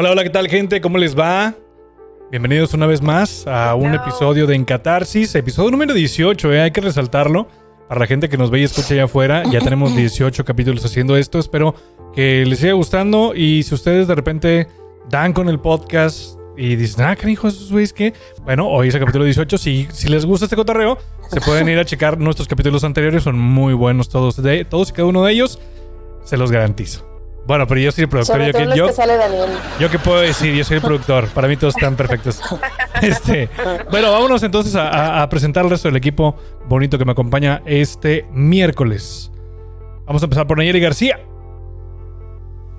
Hola, hola, ¿qué tal gente? ¿Cómo les va? Bienvenidos una vez más a un episodio de Encatarsis, episodio número 18, ¿eh? hay que resaltarlo. Para la gente que nos ve y escucha allá afuera, ya tenemos 18 capítulos haciendo esto. Espero que les siga gustando y si ustedes de repente dan con el podcast y dicen, ah, canijo, esos güeyes que. Bueno, hoy es el capítulo 18. Si, si les gusta este cotorreo, se pueden ir a checar nuestros capítulos anteriores. Son muy buenos todos, de, todos y cada uno de ellos. Se los garantizo. Bueno, pero yo soy el productor. Sobre Yo, todo que, los yo, que sale yo qué puedo decir, yo soy el productor. Para mí todos están perfectos. Este, bueno, vámonos entonces a, a- presentar al resto del equipo bonito que me acompaña este miércoles. Vamos a empezar por Nayeli García.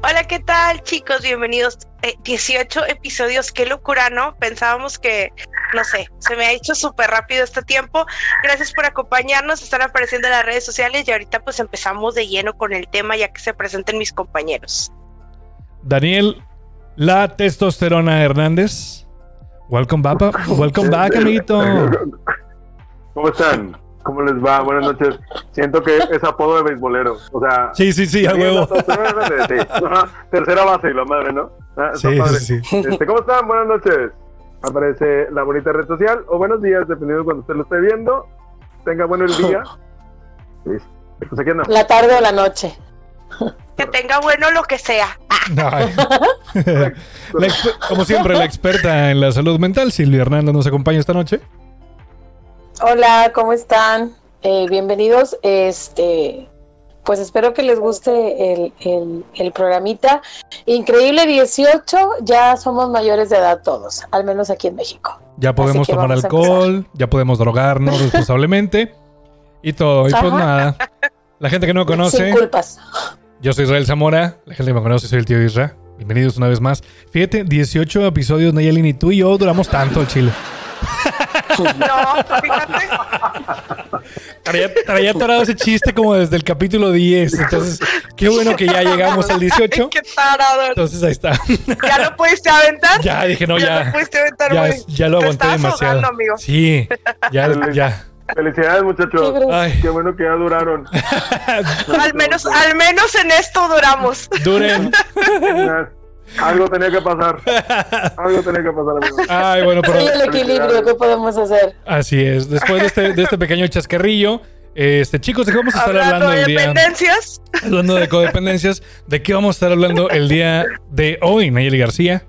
Hola, ¿qué tal chicos? Bienvenidos. Eh, 18 episodios, qué locura, ¿no? Pensábamos que, no sé, se me ha hecho súper rápido este tiempo. Gracias por acompañarnos, están apareciendo en las redes sociales y ahorita pues empezamos de lleno con el tema ya que se presenten mis compañeros. Daniel, la testosterona Hernández. Welcome back, welcome back, amiguito. ¿Cómo están? ¿Cómo les va? Buenas noches. Siento que es apodo de beisbolero. O sea, Sí, sí, sí, a huevo. Sí. Tercera base y la madre, ¿no? Ah, Sí, sí, sí. Este, ¿Cómo están? Buenas noches. Aparece la bonita red social o buenos días, dependiendo de cuando usted lo esté viendo. Tenga bueno el día. Listo. Pues aquí anda. La tarde o la noche. Que tenga bueno lo que sea. Como siempre, la experta en la salud mental, Silvia Hernández, nos acompaña esta noche. Hola, ¿cómo están? Eh, bienvenidos. Este, pues espero que les guste el, el, el programita. Increíble 18, ya somos mayores de edad todos, al menos aquí en México. Ya podemos tomar alcohol, ya podemos drogarnos responsablemente y todo. Y pues Ajá. nada, la gente que no me conoce, Sin culpas. yo soy Israel Zamora. La gente que me conoce, soy el tío Isra. Bienvenidos una vez más. Fíjate, 18 episodios, Nayeli, ni tú y yo duramos tanto al chile. No, fíjate. Traía, traía atorado ese chiste como desde el capítulo 10. Entonces, qué bueno que ya llegamos al 18. Qué tarado. Entonces ahí está. ¿Ya lo pudiste aventar? Ya dije, no, ya. ya. lo pudiste aventar, Ya, ya lo aguanté demasiado. ahogando, amigo. Sí, ya, ya. Felicidades, Qué muchachos. Ay, Qué bueno que ya duraron. Al menos, al menos en esto duramos. duren. Algo tenía que pasar. Algo tenía que pasar, amigo. Ay, bueno, pero Y el equilibrio, ¿qué podemos hacer? así es. Después de este, de este pequeño chascarrillo, este, chicos, ¿de qué vamos a estar Hablando el día? dependencias. Hablando de codependencias, ¿de qué vamos a estar hablando el día de hoy, Nayeli García?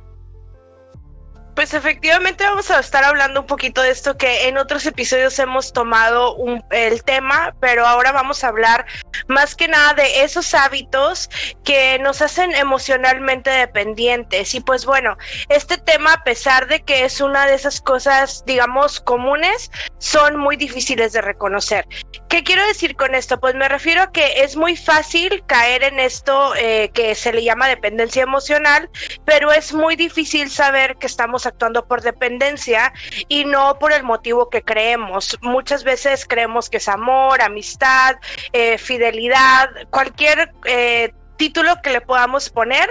Pues efectivamente vamos a estar hablando un poquito de esto que en otros episodios hemos tomado un- el tema, pero ahora vamos a hablar más que nada de esos hábitos que nos hacen emocionalmente dependientes. Y pues bueno, este tema, a pesar de que es una de esas cosas, digamos, comunes, son muy difíciles de reconocer. ¿Qué quiero decir con esto? Pues me refiero a que es muy fácil caer en esto eh, que se le llama dependencia emocional, pero es muy difícil saber que estamos actuando por dependencia y no por el motivo que creemos. Muchas veces creemos que es amor, amistad, eh, fidelidad, cualquier eh, título que le podamos poner.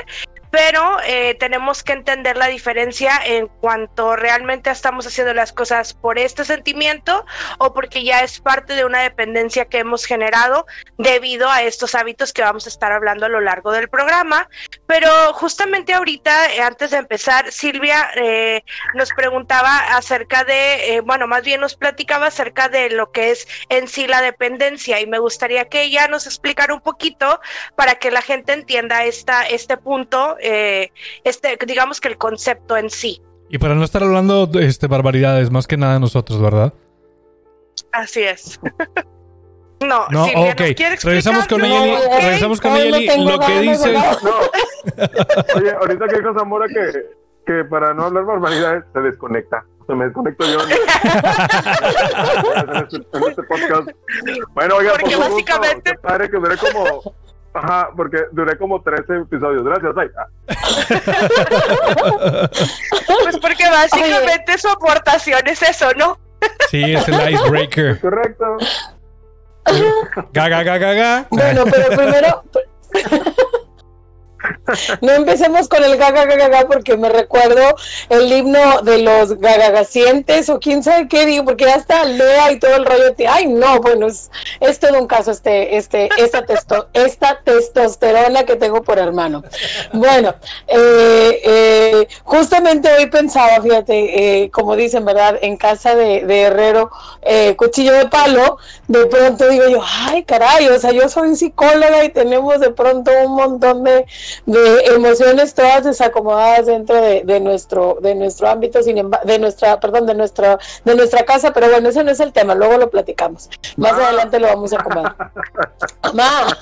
Pero eh, tenemos que entender la diferencia en cuanto realmente estamos haciendo las cosas por este sentimiento o porque ya es parte de una dependencia que hemos generado debido a estos hábitos que vamos a estar hablando a lo largo del programa. Pero justamente ahorita, eh, antes de empezar, Silvia eh, nos preguntaba acerca de, eh, bueno, más bien nos platicaba acerca de lo que es en sí la dependencia y me gustaría que ella nos explicara un poquito para que la gente entienda esta, este punto, eh, este, digamos que el concepto en sí. Y para no estar hablando este, barbaridades, más que nada nosotros, ¿verdad? Así es. No, No, Silvia, ok. ¿nos quiere explicar? Regresamos con No, Nayeli. eh, Regresamos con no tengo Lo que dice. No. Oye, ahorita que dijo Zamora que, que para no hablar barbaridades se desconecta. Se me desconecto yo. en este, en este podcast. Bueno, oiga, Porque por su básicamente- gusto, qué padre que duré como. Ajá, porque duré como 13 episodios. Gracias, ay. Ah, Pues porque básicamente su aportación es eso, ¿no? Sí, es el icebreaker. correcto. Ga, ga, ga, ga, ga. Bueno, pero primero. No empecemos con el gaga gaga gaga porque me recuerdo el himno de los gagagacientes o quién sabe qué digo, porque ya está Lea y todo el rollo. de- Ay, no, bueno, es, es todo un caso este, este, esta, testo, esta testosterona que tengo por hermano. Bueno, eh, eh, justamente hoy pensaba, fíjate, eh, como dicen, ¿verdad? En casa de, de Herrero, eh, cuchillo de palo, de pronto digo yo, ay, caray, o sea, yo soy psicóloga y tenemos de pronto un montón de, de emociones todas desacomodadas dentro de, de nuestro de nuestro ámbito sin de nuestra perdón de nuestra de nuestra casa pero bueno ese no es el tema luego lo platicamos más Ma. adelante lo vamos a comer Ma.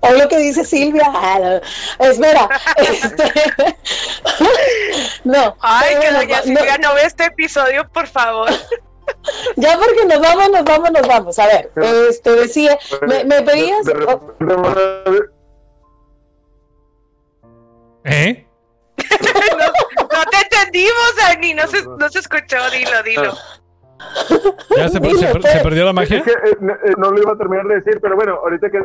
o lo que dice Silvia espera este, no Ay, que doña no, Silvia no ve este episodio, por favor. ya porque nos vamos nos vamos nos vamos. A ver este decía me, me pedías ¿Eh? No te entendimos, Dani, no se, no se escuchó, dilo, dilo. ¿Ya se, per- se per- se perdió la magia? Es que eh, no, eh, no lo iba a terminar de decir, pero bueno, ahorita que.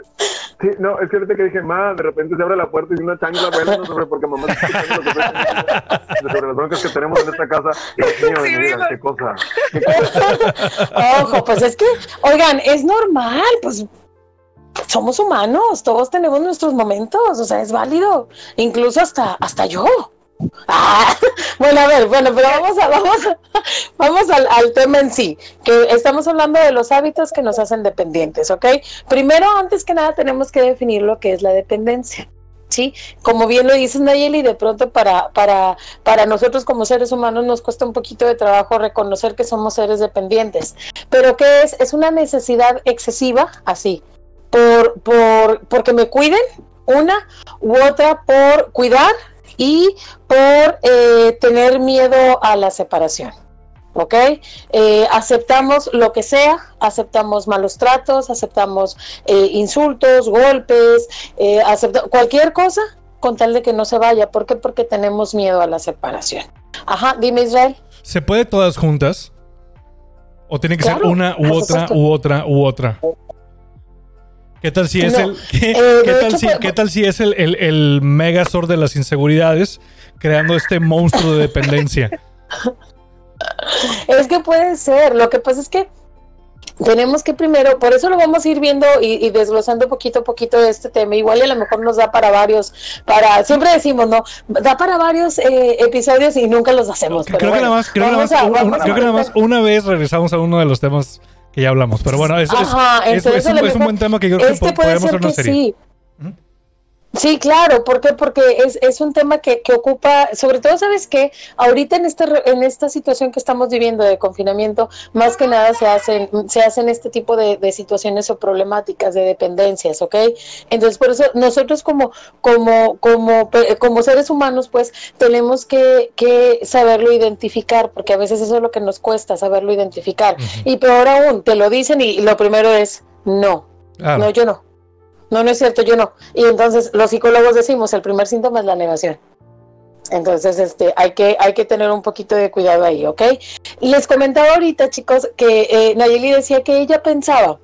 Sí, no, es que ahorita que dije, ma, de repente se abre la puerta y una chancla, bueno, no sobre porque mamá está sobre las broncas que tenemos en esta casa. Dios mío, Sí, de mi vida, viva. qué cosa. Qué cosa. Ojo, pues es que, oigan, es normal, pues somos humanos, todos tenemos nuestros momentos, o sea, es válido, incluso hasta, hasta yo. Ah, bueno, a ver, bueno, pero vamos a, vamos, vamos al, al tema en sí, que estamos hablando de los hábitos que nos hacen dependientes, ¿ok? Primero, antes que nada, tenemos que definir lo que es la dependencia. Sí, como bien lo dices Nayeli, de pronto para, para, para nosotros como seres humanos nos cuesta un poquito de trabajo reconocer que somos seres dependientes. Pero ¿qué es? Es una necesidad excesiva, así, por, por, porque me cuiden, una u otra por cuidar y por eh, tener miedo a la separación. ¿Ok? Eh, aceptamos lo que sea, aceptamos malos tratos, aceptamos eh, insultos, golpes, eh, acepta- cualquier cosa con tal de que no se vaya. ¿Por qué? Porque tenemos miedo a la separación. Ajá, dime Israel. ¿Se puede todas juntas? ¿O tiene que ser una u otra, supuesto. u otra, u otra? ¿Qué tal si es No, el qué, eh, qué de tal hecho, si, pues- qué tal si es el, el, el megazord de las inseguridades creando este monstruo de dependencia? Es que puede ser. Lo que pasa es que tenemos que primero, por eso lo vamos a ir viendo y, y desglosando poquito a poquito de este tema. Igual y a lo mejor nos da para varios, para, siempre decimos, ¿no? Da para varios eh, episodios y nunca los hacemos. creo pero que bueno, nada más, creo que nada más, a- un- vamos un- a creo que nada más empezar. una vez regresamos a uno de los temas que ya hablamos. Pero bueno, es, es- Ajá, es- es un, es un mejor- buen tema que yo creo que Este puede podemos hacer una que serie. sí. Sí, claro, ¿por qué? Porque es, es un tema que, que ocupa, sobre todo, ¿sabes qué? Ahorita en esta, re- en esta situación que estamos viviendo de confinamiento, más que nada se hacen, se hacen este tipo de, de situaciones o problemáticas de dependencias, ¿ok? Entonces, por eso nosotros como, como, como, como seres humanos, pues, tenemos que, que saberlo identificar, porque a veces eso es lo que nos cuesta, saberlo identificar. Y peor aún, te lo dicen y lo primero es, no, no, yo no. No, no es cierto, yo no. Y entonces los psicólogos decimos, el primer síntoma es la negación. Entonces, este, hay que, hay que tener un poquito de cuidado ahí, ¿ok? Les comentaba ahorita, chicos, que eh, Nayeli decía que ella pensaba,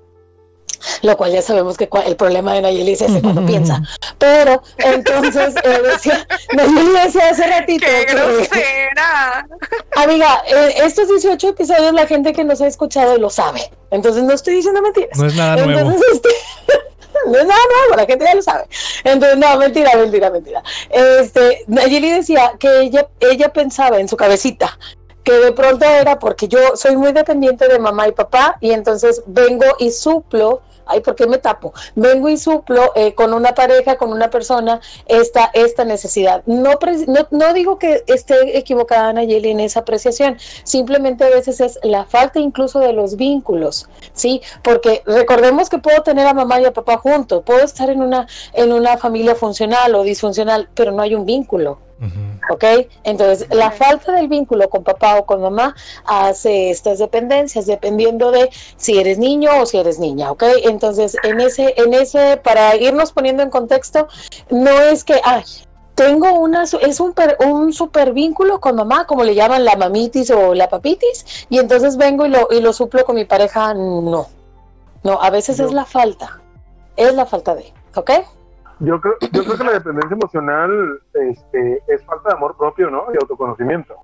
lo cual ya sabemos que el problema de Nayeli es ese cuando piensa. Pero entonces eh, decía, Nayeli decía hace ratito ¡Qué que, grosera! amiga, eh, estos 18 episodios la gente que nos ha escuchado lo sabe. Entonces no estoy diciendo mentiras. No es nada nuevo. Entonces, este, no es nada nuevo, la gente ya lo sabe. Entonces, no, mentira, mentira, mentira. Este, Nayeli decía que ella, ella pensaba en su cabecita que de pronto era porque yo soy muy dependiente de mamá y papá y entonces vengo y suplo ay, ¿por qué me tapo? Vengo y suplo eh, con una pareja, con una persona, esta, esta necesidad. No, no, digo que esté equivocada Nayeli en esa apreciación, simplemente a veces es la falta incluso de los vínculos, ¿sí? Porque recordemos que puedo tener a mamá y a papá juntos, puedo estar en una, en una familia funcional o disfuncional, pero no hay un vínculo. ¿Ok? Entonces, la falta del vínculo con papá o con mamá hace estas dependencias, dependiendo de si eres niño o si eres niña, ¿ok? Entonces, en ese, en ese, para irnos poniendo en contexto, no es que, ay, tengo una, es un, un super vínculo con mamá, como le llaman la mamitis o la papitis, y entonces vengo y lo, y lo suplo con mi pareja, no. No, a veces es la falta, es la falta de, ¿ok? Yo creo, yo creo que la dependencia emocional este, es falta de amor propio, ¿no? Y autoconocimiento.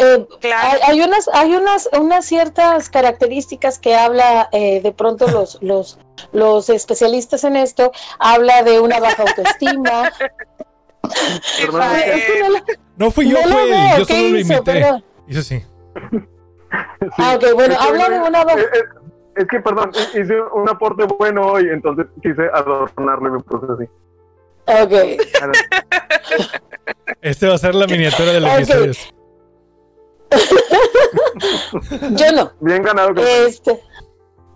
Eh, hay, unas, hay unas, unas ciertas características que habla eh, de pronto los, los, los especialistas en esto, habla de una baja autoestima. no, fui yo, fue él, yo solo lo invité. Hizo así. Ah, ok, bueno, habla de una baja... Es que, perdón, hice un aporte bueno hoy, entonces quise adornarle mi proceso así. Ok. Este va a ser la miniatura de los okay. Yo no. Bien ganado. Este,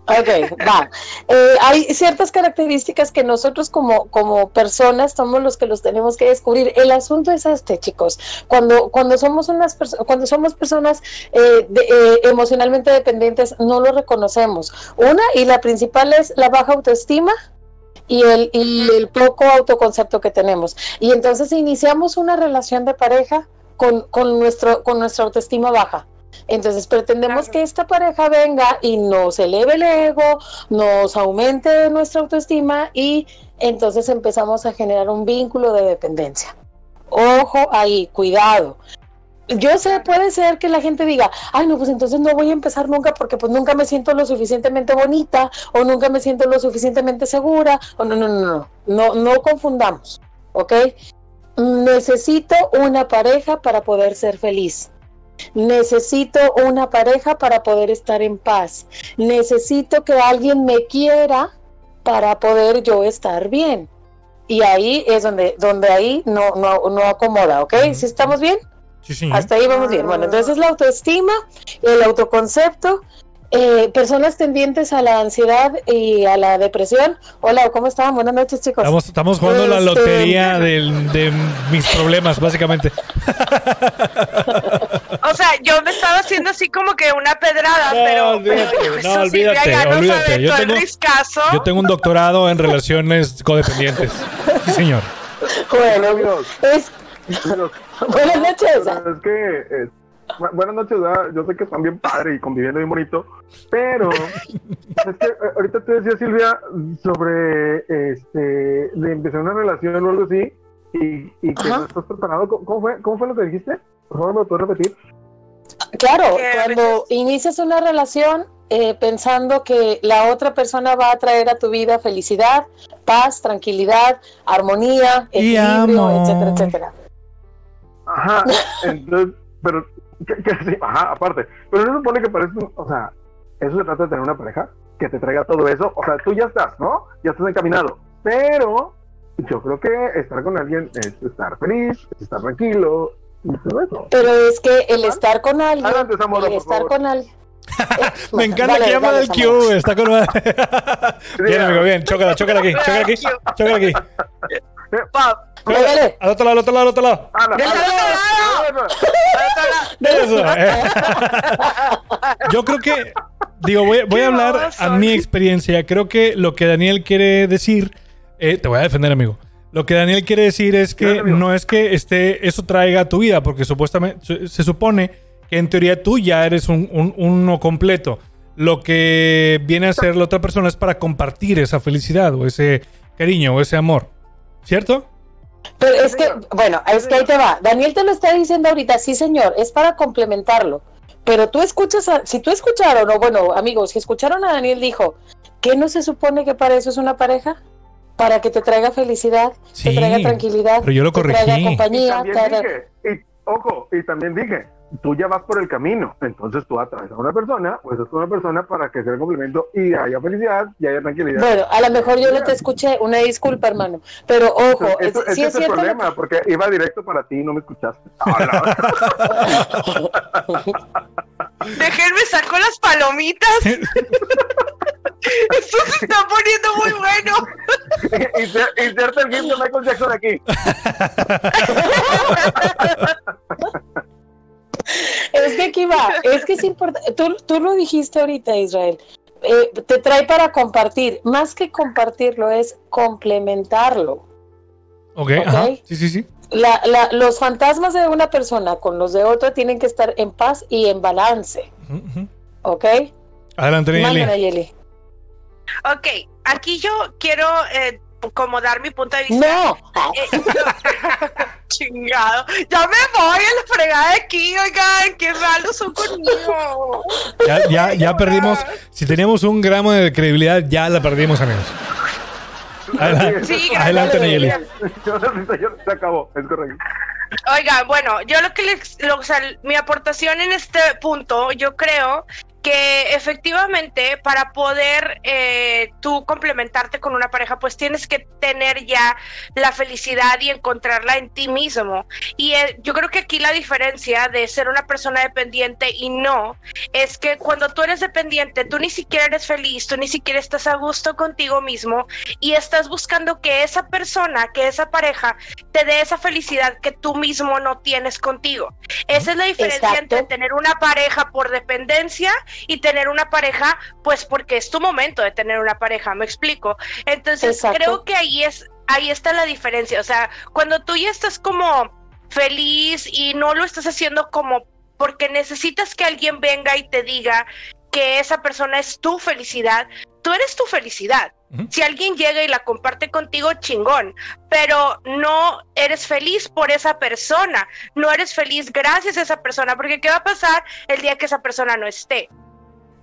Ok, va. Eh, hay ciertas características que nosotros como, como personas somos los que los tenemos que descubrir. El asunto es este, chicos. Cuando, cuando somos unas cuando somos personas eh, eh, emocionalmente dependientes, no lo reconocemos. Una y la principal es la baja autoestima y el, y el poco autoconcepto que tenemos. Y entonces iniciamos una relación de pareja con, con, nuestro, con nuestra autoestima baja entonces pretendemos que esta pareja venga y nos eleve el ego, nos aumente nuestra autoestima y entonces empezamos a generar un vínculo de dependencia. Ojo ahí, cuidado. Yo sé, puede ser que la gente diga, ay, no, pues entonces no voy a empezar nunca porque pues nunca me siento lo suficientemente bonita o nunca me siento lo suficientemente segura o no, no, no, no, no, no confundamos, ¿ok? Necesito una pareja para poder ser feliz. Necesito una pareja para poder estar en paz. Necesito que alguien me quiera para poder yo estar bien. Y ahí es donde, donde ahí no, no, no acomoda, ¿ok? ¿Sí estamos bien? Sí, Hasta ahí vamos bien. Bueno, entonces la autoestima, el autoconcepto, eh, personas tendientes a la ansiedad y a la depresión. Hola, ¿cómo están? Buenas noches, chicos. Estamos, jugando la este, lotería de mis problemas, básicamente. o sea, yo me estaba haciendo así como que una pedrada, pero, olvídate, no, olvídate, olvídate. Yo tengo, yo tengo un doctorado en relaciones codependientes. Sí, señor. Bueno, es... Buenas noches. Es que... Eh, buenas noches, yo sé que están bien padre y conviviendo bien bonito, pero es que eh, ahorita te decía Silvia sobre este de empezar una relación o algo así y, y que no estás preparado. ¿Cómo fue, ¿Cómo fue lo que dijiste? Por favor, ¿me puedes repetir? Claro, cuando inicias una relación eh, pensando que la otra persona va a traer a tu vida felicidad, paz, tranquilidad, armonía, equilibrio, etcétera, etcétera. Ajá, entonces, pero que, sí, ajá, aparte. Pero no se supone que parece, o sea, eso se trata de tener una pareja que te traiga todo eso. O sea, tú ya estás, ¿no? Ya estás encaminado. Pero yo creo que estar con alguien es estar feliz, es estar tranquilo. Pero es que el estar con alguien, el estar con alguien. Me encanta que llama del Q, está con Bien, amigo, bien, chócala, chócala aquí, chócala aquí, chócala aquí. Al otro lado, al otro lado, al otro lado. Yo creo que, digo, voy, voy a hablar a mi experiencia. Creo que lo que Daniel quiere decir, eh, te voy a defender, amigo. Lo que Daniel quiere decir es que no es que este, eso traiga a tu vida, porque supuestamente se supone que en teoría tú ya eres un, un, uno completo. Lo que viene a ser la otra persona es para compartir esa felicidad o ese cariño o ese amor. ¿Cierto? Pero es que, bueno, es que ahí te va. Daniel te lo está diciendo ahorita, sí señor, es para complementarlo. Pero tú escuchas, a, si tú escucharon, o bueno, amigos, si escucharon a Daniel dijo, ¿qué no se supone que para eso es una pareja? Para que te traiga felicidad, te traiga tranquilidad, pero yo lo te traiga compañía. Y también dije, y, ojo, y también dije, tú ya vas por el camino, entonces tú atraes a una persona, pues es una persona para que sea el complemento y haya felicidad y haya tranquilidad. Bueno, a lo mejor yo no te escuché, una disculpa, hermano, pero ojo, es, es, es, el problema, porque iba directo para ti y no me escuchaste. Déjenme saco las palomitas. Esto se está poniendo muy bueno. Inserta el gif de Michael Jackson aquí. Es que aquí va, es que es importante, tú, tú lo dijiste ahorita, Israel, eh, te trae para compartir, más que compartirlo es complementarlo. Ok, ajá. sí, sí, sí. La, la, los fantasmas de una persona con los de otra tienen que estar en paz y en balance. ¿Ok? Adelante, Nayeli. Ok, aquí yo quiero eh, como dar mi punto de vista. No. Eh, chingado. Ya me voy a la fregada de aquí, oigan, qué malos son conmigo. Ya, ya, ya perdimos. Si teníamos un gramo de credibilidad, ya la perdimos, amigos. Adelante, Sí, adelante Nayeli. Se acabó, es correcto. Oiga, bueno, yo lo que les, lo- o sea, mi aportación en este punto, yo creo que efectivamente para poder eh, tú complementarte con una pareja, pues tienes que tener ya la felicidad y encontrarla en ti mismo. Y eh, yo creo que aquí la diferencia de ser una persona dependiente y no es que cuando tú eres dependiente, tú ni siquiera eres feliz, tú ni siquiera estás a gusto contigo mismo y estás buscando que esa persona, que esa pareja te dé esa felicidad que tú mismo no tienes contigo. Esa es la diferencia Exacto. entre tener una pareja por dependencia y tener una pareja, pues porque es tu momento de tener una pareja, me explico. Entonces Exacto. creo que ahí es, ahí está la diferencia. O sea, cuando tú ya estás como feliz y no lo estás haciendo como porque necesitas que alguien venga y te diga que esa persona es tu felicidad, tú eres tu felicidad. Si alguien llega y la comparte contigo, chingón, pero no eres feliz por esa persona, no eres feliz gracias a esa persona, porque ¿qué va a pasar el día que esa persona no esté?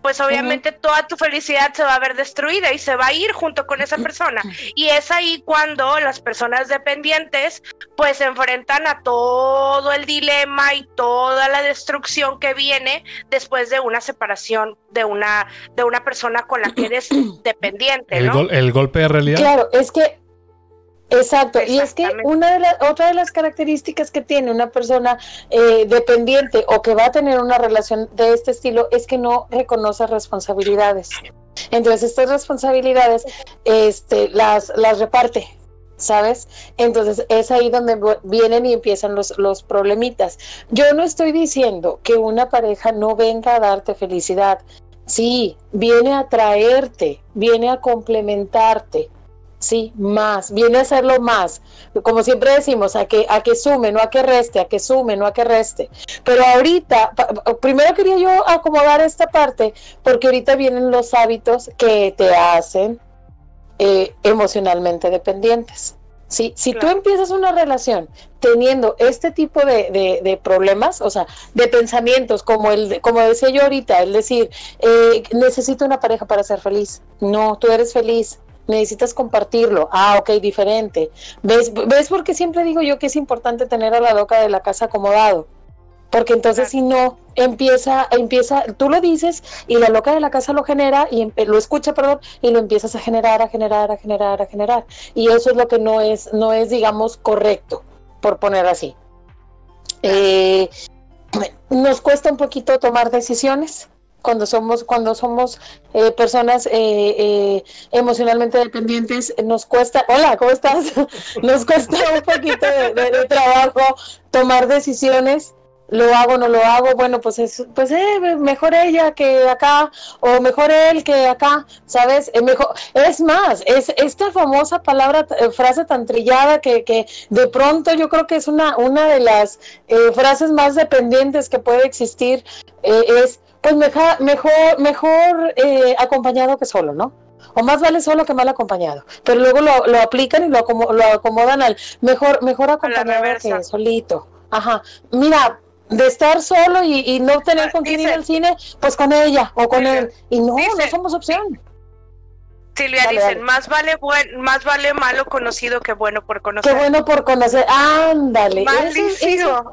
Pues obviamente toda tu felicidad se va a ver destruida y se va a ir junto con esa persona. Y es ahí cuando las personas dependientes pues se enfrentan a todo el dilema y toda la destrucción que viene después de una separación de una de una persona con la que eres dependiente, El, ¿no? gol- el golpe de realidad. Claro, es que Exacto, y es que una de las otra de las características que tiene una persona eh, dependiente o que va a tener una relación de este estilo es que no reconoce responsabilidades. Entonces estas responsabilidades este, las, las reparte, ¿sabes? Entonces es ahí donde vienen y empiezan los, los problemitas. Yo no estoy diciendo que una pareja no venga a darte felicidad. Sí, viene a traerte, viene a complementarte. Sí, más, viene a hacerlo más. Como siempre decimos, a que, a que sume, no a que reste, a que sume, no a que reste. Pero ahorita, primero quería yo acomodar esta parte, porque ahorita vienen los hábitos que te hacen eh, emocionalmente dependientes. Sí, si tú empiezas una relación teniendo este tipo de, de- de problemas, o sea, de pensamientos, como el, como decía yo ahorita, el decir, eh, necesito una pareja para ser feliz. No, tú eres feliz, necesitas compartirlo. Ah, ok, diferente. ¿Ves, ¿Ves por qué siempre digo yo que es importante tener a la loca de la casa acomodado? Porque entonces si no, empieza, empieza, tú lo dices y la loca de la casa lo genera y em- lo escucha, perdón, y lo empiezas a generar, a generar, a generar, a generar. Y eso es lo que no es, no es, digamos, correcto, por poner así. Eh, nos cuesta un poquito tomar decisiones cuando somos, cuando somos eh, personas eh, eh, emocionalmente dependientes, nos cuesta, hola, ¿cómo estás? nos cuesta un poquito de, trabajo tomar decisiones. Lo hago, no lo hago, bueno, pues es, pues eh, mejor ella que acá, o mejor él que acá, ¿sabes? Eh, mejor, es más, es esta famosa palabra, frase tan trillada que, que de pronto yo creo que es una, una de las frases más dependientes que puede existir, es pues meja- mejor, mejor eh, acompañado que solo, ¿no? O más vale solo que mal acompañado. Pero luego lo, lo aplican y lo, lo acomodan al mejor, mejor acompañado que solito. Ajá. Mira, de estar solo y, y no tener con quién ir al cine, pues con ella o con Dice- él. Y no, dice- no somos opción. Silvia Dale, dicen, dale. más vale buen, más vale malo conocido que bueno por conocer. Qué bueno por conocer. Ándale. Eso,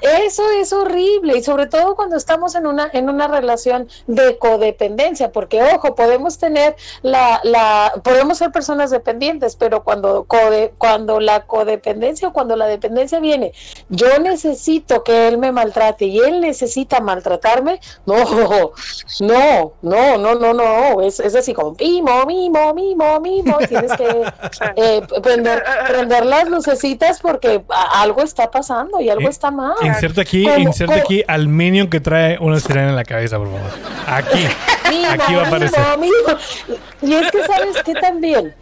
eso es horrible y sobre todo cuando estamos en una en una relación de codependencia, porque ojo, podemos tener la la podemos ser personas dependientes, pero cuando code, cuando la codependencia o cuando la dependencia viene, yo necesito que él me maltrate y él necesita maltratarme, no, no, no, no, no, no, es, es así como mimo, mimo, mimo, mimo, tienes que eh, prender, prender las lucecitas porque algo está pasando y algo Eh, está mal. Inserte aquí, ¿Cómo- inserte cómo? aquí al minion que trae una sirena en la cabeza, por favor. Aquí. Mimo, Aquí va a aparecer. mimo, mimo. Y es que sabes que también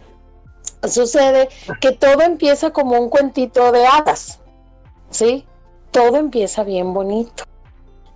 sucede que todo empieza como un cuentito de hadas, ¿sí? Todo empieza bien bonito.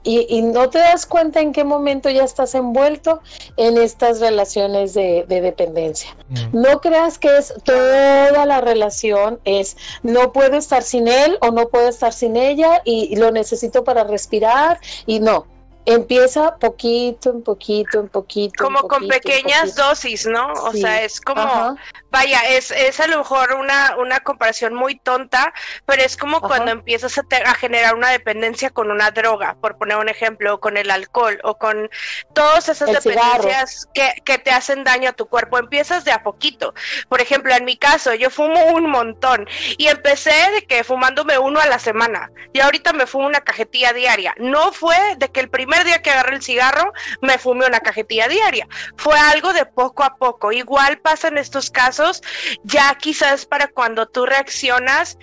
Y, y no te das cuenta en qué momento ya estás envuelto en estas relaciones de, de dependencia. Mm. No creas que es toda la relación, es no puedo estar sin él o no puedo estar sin ella y, y lo necesito para respirar y no. Empieza poquito en poquito en poquito. como con poquito, pequeñas dosis, ¿no? O Sí. sea, es como, Ajá. Vaya, es, es a lo mejor una, una comparación muy tonta, pero es como Ajá. cuando empiezas a, te- a generar una dependencia con una droga, por poner un ejemplo, o con el alcohol, o con todas esas El dependencias que, que te hacen daño a tu cuerpo. Empiezas de a poquito. Por ejemplo, en mi caso, yo fumo un montón y empecé de que fumándome uno a la semana y ahorita me fumo una cajetilla diaria. No fue de que el primer día que agarré el cigarro me fumé una cajetilla diaria. Fue algo de poco a poco. Igual pasa en estos casos, ya quizás para cuando tú reaccionas,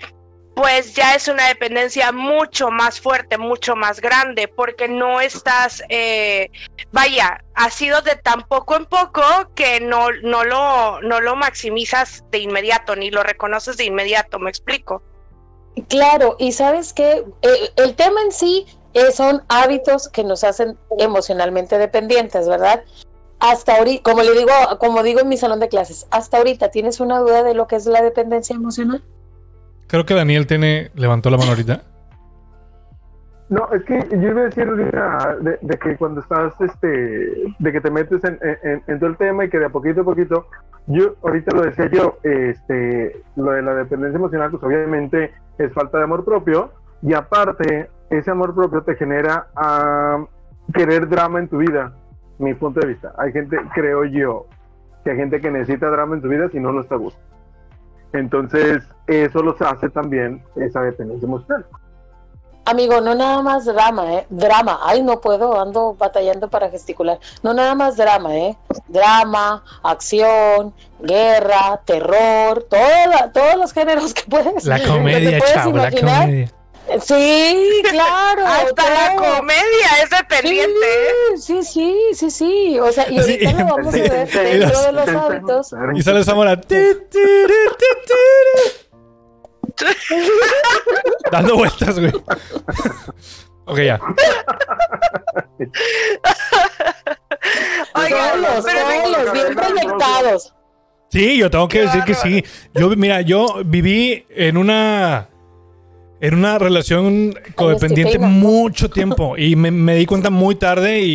pues ya es una dependencia mucho más fuerte, mucho más grande, porque no estás, eh, vaya, ha sido de tan poco en poco que no, no, lo, no lo maximizas de inmediato, ni lo reconoces de inmediato, me explico. Claro, y sabes que el tema en sí eh, son hábitos que nos hacen emocionalmente dependientes, ¿verdad? Hasta ahorita, como le digo, como digo en mi salón de clases, hasta ahorita tienes una duda de lo que es la dependencia emocional. Creo que Daniel tiene, levantó la mano ahorita. No, es que yo iba a decir ahorita de, de que cuando estás, este, de que te metes en, en- en todo el tema y que de a poquito a poquito, yo ahorita lo decía yo, este, lo de la dependencia emocional, pues obviamente es falta de amor propio y aparte ese amor propio te genera a querer drama en tu vida, mi punto de vista. Hay gente, creo yo, que hay gente que necesita drama en su vida si no, no está a gusto. Entonces, eso los hace también esa dependencia emocional. Amigo, no nada más drama, ¿eh? Drama. Ay, no puedo, ando batallando para gesticular. No nada más drama, ¿eh? Drama, acción, guerra, terror, toda, todos los géneros que puedes. La que te comedia, puedes chavo, la imaginar. comedia. Sí, claro. Hasta la todo. comedia es dependiente. ¿eh? Sí, sí, sí, sí. O sea, y Sí, ahorita lo vamos a ver dentro de los hábitos. Y sale Zamora. Dando vueltas, güey. Ok, ya. Oigan, me- solos, bien proyectados. Sí, yo tengo que decir que sí. Yo, mira, yo viví en una en una relación codependiente mucho tiempo y me, me di cuenta muy tarde y,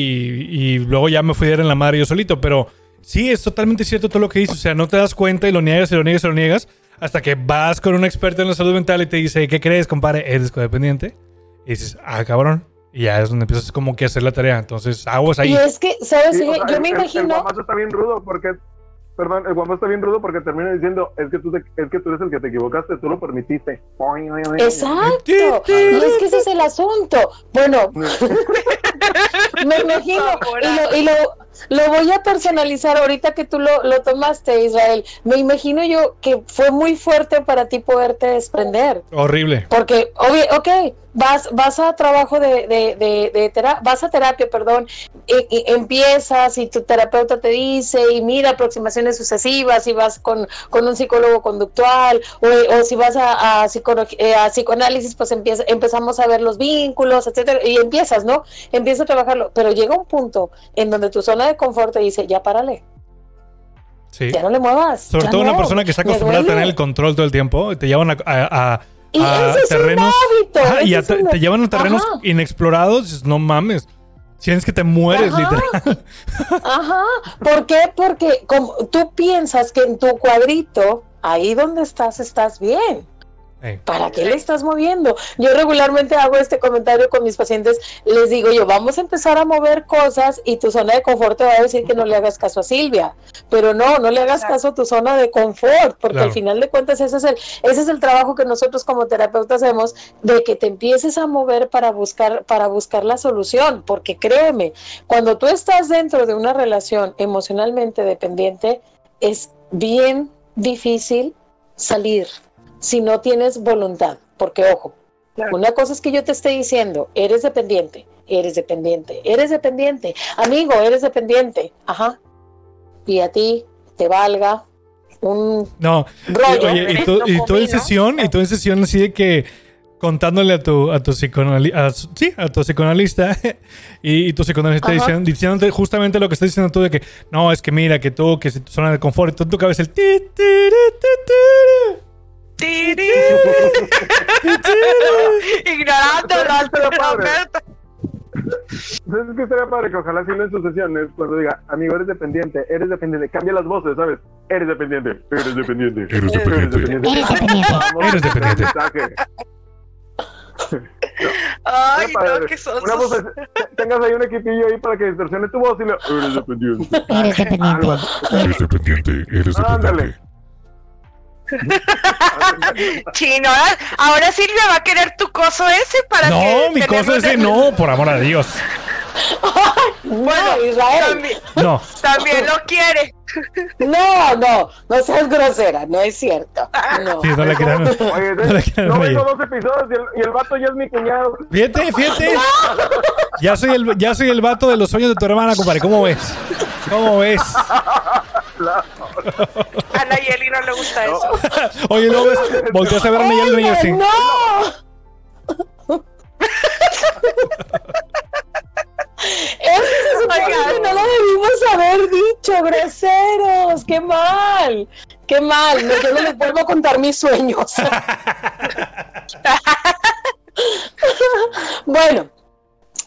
y luego ya me fui a dar en la madre yo solito. Pero sí, es totalmente cierto todo lo que dices. O sea, no te das cuenta y lo niegas y lo niegas y lo niegas hasta que vas con un experto en la salud mental y te dice, ¿qué crees, compadre? ¿Eres codependiente? Y dices, ah, cabrón. Y ya es donde empiezas como que a hacer la tarea. Entonces, aguas ahí. Y es que, ¿sabes? Sí, o sea, yo el- me el- El, imagino. guamazo está bien rudo porque, perdón, el guamazo está bien rudo porque termina diciendo, es que tú, te- es que tú eres el que te equivocaste, tú lo permitiste. Exacto. Y es que ese es el asunto. Bueno, me imagino. Y lo, y lo, lo voy a personalizar ahorita que tú lo, lo tomaste, Israel. Me imagino yo que fue muy fuerte para ti poderte desprender. Horrible. Porque, obvio, ok, vas, vas a trabajo de, de, de, de tera- vas a terapia, perdón, y, y empiezas y tu terapeuta te dice, y mira aproximaciones sucesivas, y vas con, con un psicólogo conductual, o, o si vas a, a, eh, a psicoanálisis, pues empieza, empezamos a ver los vínculos, etcétera, y empiezas, ¿no? Empiezas a trabajarlo, pero llega un punto en donde tu zona de confort te dice, ya párale, Sí. ya no le muevas. Sobre todo una persona que está acostumbrada a duele". tener el control todo el tiempo, te llevan a, a- a- Y a ese es un terrenos hábito, Ajá, y ese a es te, un- te llevan a terrenos Ajá. inexplorados, no mames. Sientes que te mueres, Ajá. literal. Ajá. ¿Por qué? Porque como tú piensas que en tu cuadrito, ahí donde estás, estás bien. Ey. ¿Para qué le estás moviendo? Yo regularmente hago este comentario con mis pacientes, les digo yo, vamos a empezar a mover cosas y tu zona de confort te va a decir que no le hagas caso a Silvia, pero no, no le hagas caso a tu zona de confort, porque Claro. al final de cuentas ese es el ese es el trabajo que nosotros como terapeutas hacemos de que te empieces a mover para buscar para buscar la solución, porque créeme, cuando tú estás dentro de una relación emocionalmente dependiente es bien difícil salir si no tienes voluntad, porque ojo, Claro. una cosa es que yo te esté diciendo, eres dependiente, eres dependiente, eres dependiente, amigo, eres dependiente, ajá, y a ti te valga un No, rollo. oye, y tú, y tú en sesión, y tú en sesión así de que contándole a tu, a tu psicoanalista, sí, a tu psicoanalista, y, y tu psicoanalista Ajá. diciendo, diciéndote justamente lo que estás diciendo tú de que, no, es que mira, que tú, que si tu zona de confort, y tú en tu cabeza el ti, ti, ti, ti. Ignorando terapeuta. Entonces es que estaría padre que ojalá si en sus sesiones, cuando diga, amigo, eres dependiente, eres dependiente, cambia las voces, ¿sabes? Eres dependiente, eres dependiente, Eres dependiente. Eres dependiente. Vamos, Eres dependiente. mensaje. Ay, Estaría padre. no, que son Una voz, tengas ahí un equipillo ahí para que distorsione tu voz y le, eres dependiente. Eres dependiente. Eres dependiente, eres dependiente. Chino. Ahora, Silvia va a querer tu coso ese para que. No, mi tenemos cosa es de el- no, por amor a Dios. No, Israel, También, No. también lo quiere. no, no, no seas grosera, no es cierto, no. Sí, no le quedan. Oye, No le quedan no vengo dos episodios y el, y el vato ya es mi cuñado. Fíjate, fíjate. Ya soy el, ya soy el vato de los sueños de tu hermana, compadre. ¿Cómo ves? ¿Cómo ves? A Nayeli no le gusta eso. Oye, ¿no ves? Volteas a ver a Nayeli y así. no. Eso se supone que no lo debimos haber dicho, groseros. Qué mal, qué mal. No, yo no les vuelvo a contar mis sueños. bueno,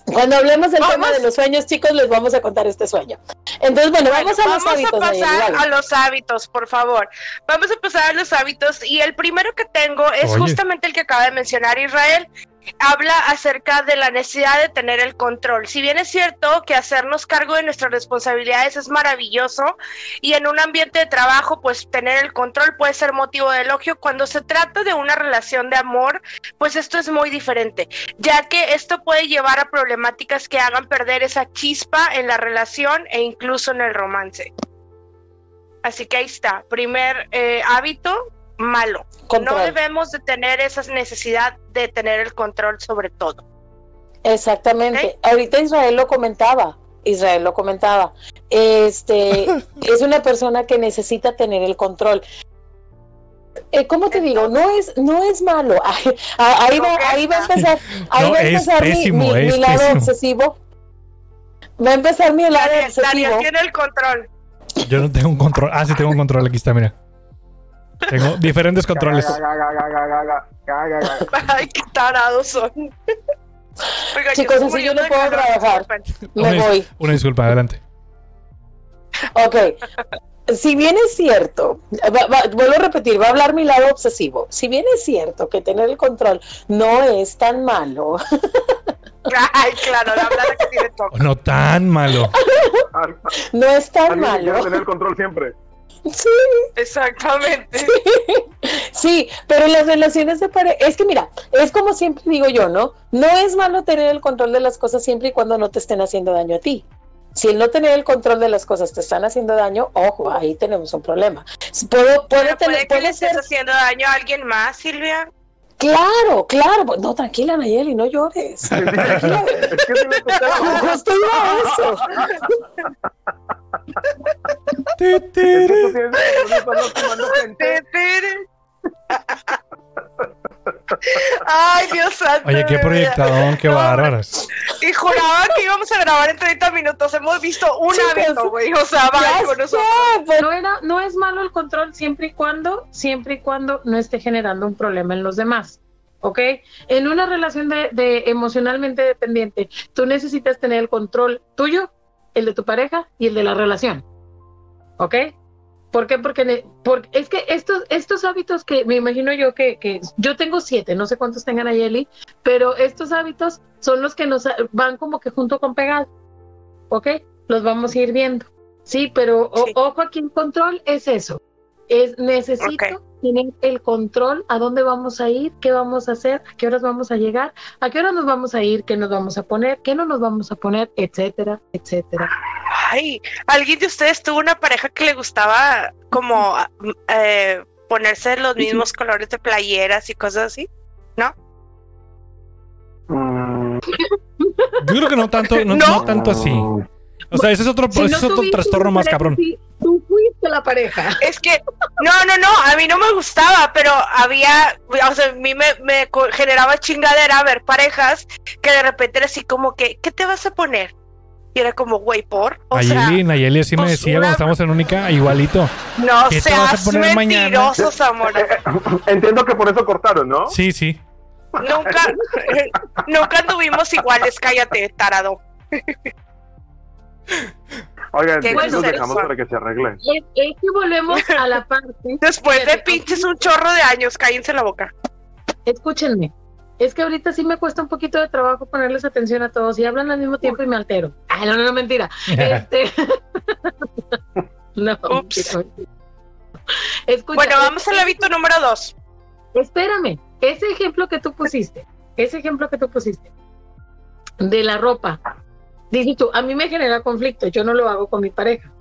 cuando hablemos del tema Vamos. de los sueños, chicos, les vamos a contar este sueño. Entonces, bueno, vamos a los Vamos hábitos. a Nayeli, pasar a los hábitos, por favor. Vamos a pasar a los hábitos y el primero que tengo es Oye. justamente el que acaba de mencionar Israel. Habla acerca de la necesidad de tener el control. Si bien es cierto que hacernos cargo de nuestras responsabilidades es maravilloso y en un ambiente de trabajo, pues tener el control puede ser motivo de elogio. Cuando se trata de una relación de amor, pues esto es muy diferente, ya que esto puede llevar a problemáticas que hagan perder esa chispa en la relación e incluso en el romance. Así que ahí está, primer eh, hábito malo. No debemos de tener esa necesidad de tener el control sobre todo. Exactamente. Ahorita Israel lo comentaba. Israel lo comentaba. Este es una persona que necesita tener el control. Eh, ¿Cómo te digo? No es, no es malo. Ahí, ahí va, ahí va a empezar, ahí No, va a empezar mi- pésimo, mi, mi lado pésimo. obsesivo. Va a empezar mi lado Daniel, obsesivo. Daniel tiene el control. Yo no tengo un control. Ah, sí tengo un control. Aquí está, mira. Tengo diferentes controles. Ay, qué tarados son. Chicos, así yo no puedo trabajar. Me una voy. Una disculpa, adelante. Ok. Si bien es cierto, vuelvo a repetir, va a hablar mi lado obsesivo. Si bien es cierto que tener el control no es tan malo. Ay, claro, la que tiene toque. No tan malo. no es tan malo. Tener control siempre. Sí, Exactamente. sí, pero las relaciones de pareja, es que mira, es como siempre digo yo, ¿no? No es malo tener el control de las cosas siempre y cuando no te estén haciendo daño a ti. Si el no tener el control de las cosas te están haciendo daño, ojo, ahí tenemos un problema. Puedo, puede, Pero tener, puede que puede le estés ser, haciendo daño a alguien más, Silvia. claro, claro, no, tranquila Nayeli, no llores. Tranquila. Justo iba a eso. Ay, Dios santo. Oye, qué proyectadón, qué No, bárbaras. Y juraba que íbamos a grabar en 30 minutos. Hemos visto un Chicos, hábito, güey. O sea, Ya vaya con nosotros. pues, no, era- no es malo el control siempre y cuando, siempre y cuando no esté generando un problema en los demás. ¿ok? En una relación de, de emocionalmente dependiente, tú necesitas tener el control tuyo, el de tu pareja y el de la relación, ¿ok? ¿Por qué? Porque, porque es que estos, estos hábitos que me imagino yo que, que yo tengo siete, no sé cuántos tengan Ayeli, pero estos hábitos son los que nos van como que junto con pegado, ¿ok? Los vamos a ir viendo, sí, pero o- Sí. ojo aquí el control es eso, es necesito. Tener el control a dónde vamos a ir, qué vamos a hacer, a qué horas vamos a llegar, a qué horas nos vamos a ir, qué nos vamos a poner, qué no nos vamos a poner, etcétera, etcétera. Ay, ¿alguien de ustedes tuvo una pareja que le gustaba como eh, ponerse los mismos colores de playeras y cosas así? Mm, Yo creo que no tanto, no, ¿No? no tanto así. O sea, ese es otro, Si ese no es otro trastorno más cabrón. así, Tú fuiste la pareja. Es que, no, no, no, a mí no me gustaba, pero había, o sea, a mí me, generaba chingadera ver parejas que de repente era así como que, ¿qué te vas a poner? Y era como, güey, por, o sea, Nayeli, así me pues decía una- cuando estábamos en Única, igualito. no ¿qué te vas a seas mentiroso, Zamora. Entiendo que por eso cortaron, ¿no? Sí, sí. Nunca, nunca anduvimos iguales, cállate, tarado. Oigan, Qué grosero dejamos para que se arregle. Es, es que volvemos a la parte. Después de pinches un chorro de años, cállense la boca. Escúchenme. Es que ahorita sí me cuesta un poquito de trabajo ponerles atención a todos y hablan al mismo tiempo y me altero. Ay, no, no, no, mentira. Este... no, Ups. mentira, mentira. Escucha, Bueno, vamos al hábito número dos. espérame, ese ejemplo que tú pusiste, ese ejemplo que tú pusiste de la ropa, dices tú, a mí me genera conflicto, yo no lo hago con mi pareja.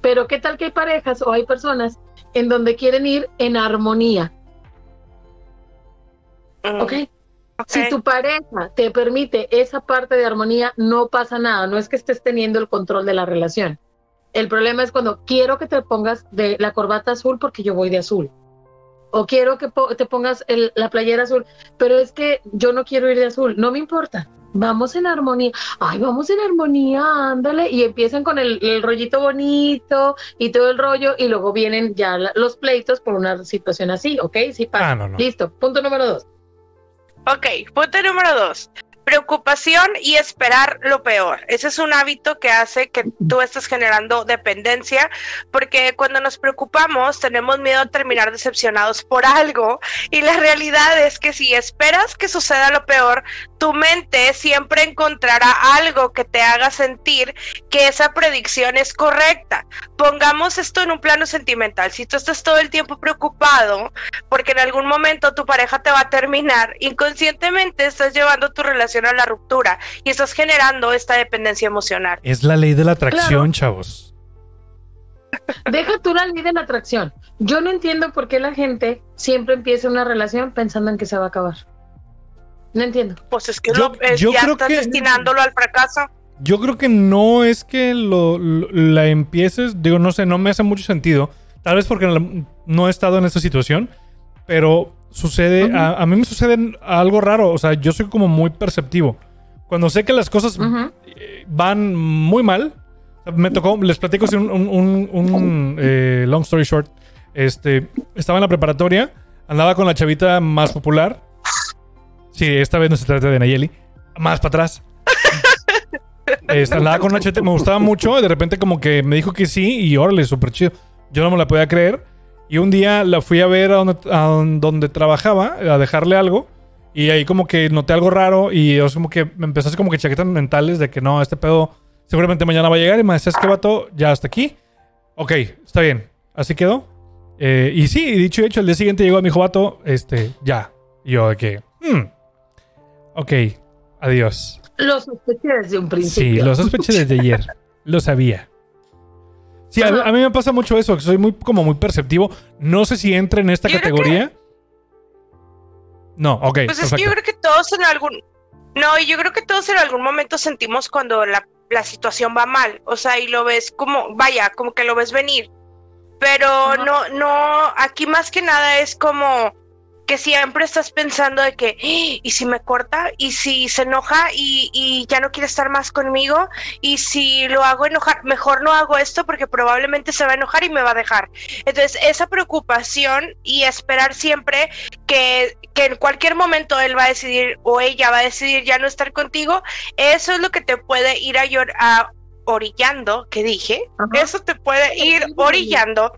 Pero qué tal que hay parejas o hay personas en donde quieren ir en armonía, Mm, ¿ok? ok. Si tu pareja te permite esa parte de armonía, no pasa nada, no es que estés teniendo el control de la relación. El problema es cuando quiero que te pongas de la corbata azul porque yo voy de azul. O quiero que po- te pongas el- la playera azul, pero es que yo no quiero ir de azul, no me importa. Vamos en armonía. Ay, vamos en armonía, ándale. Y empiezan con el, el rollito bonito y todo el rollo, y luego vienen ya la- los pleitos por una situación así, ¿ok? Sí, pasa. Ah, no, no. Listo. Punto número dos. Ok, punto número dos. Preocupación y esperar lo peor. Ese es un hábito que hace que tú estés generando dependencia, porque cuando nos preocupamos tenemos miedo a terminar decepcionados por algo y la realidad es que si esperas que suceda lo peor, tu mente siempre encontrará algo que te haga sentir que esa predicción es correcta. Pongamos esto en un plano sentimental. Si tú estás todo el tiempo preocupado porque en algún momento tu pareja te va a terminar, inconscientemente estás llevando tu relación a la ruptura y estás generando esta dependencia emocional. Es la ley de la atracción, Claro. chavos. Deja tú la ley de la atracción. Yo no entiendo por qué la gente siempre empieza una relación pensando en que se va a acabar. No entiendo. Pues es que Yo- lo- es- yo ya creo estás que- destinándolo al fracaso. Yo creo que no es que lo, lo- la empieces, digo, no sé, no me hace mucho sentido. Tal vez porque no- no he estado en esta situación, pero sucede, a, a mí me sucede algo raro, o sea, yo soy como muy perceptivo. Cuando sé que las cosas eh, van muy mal, me tocó, les platico así un, un- un- eh, long story short. Este, estaba en la preparatoria, andaba con la chavita más popular. Sí, esta vez no se trata de Nayeli. Más para atrás. Este, andaba con una chavita, me gustaba mucho. y De repente, como que me dijo que sí, y órale, súper chido. Yo no me la podía creer. Y un día la fui a ver a donde, a donde trabajaba, a dejarle algo. Y ahí como que noté algo raro y yo como que me empezó a hacer como que chaquetas mentales de que no, este pedo seguramente mañana va a llegar y me decía, es que vato, ya hasta aquí. Ok, está bien. Así quedó. Eh, y sí, dicho y hecho, el día siguiente llegó a mi hijo vato, este, ya. Y yo de que, hmm, ok, adiós. Lo sospeché desde un Sí, principio. lo sospeché desde ayer. Lo sabía. Sí, a, a mí me pasa mucho eso, que soy muy como muy perceptivo. No sé si entra en esta Yo categoría. No, ok. Pues es que yo creo que todos en algún... No, y yo creo que todos en algún momento sentimos cuando la, la situación va mal. O sea, y lo ves como, vaya, como que lo ves venir. Pero no, no, aquí más que nada es como que siempre estás pensando de que, "Ah, ¿y si me corta? ¿Y si se enoja y, y ya no quiere estar más conmigo? ¿Y si lo hago enojar? Mejor no hago esto porque probablemente se va a enojar y me va a dejar. Entonces, esa preocupación y esperar siempre que, que en cualquier momento él va a decidir o ella va a decidir ya no estar contigo, eso es lo que te puede ir a, a orillando, que dije, eso te puede ir orillando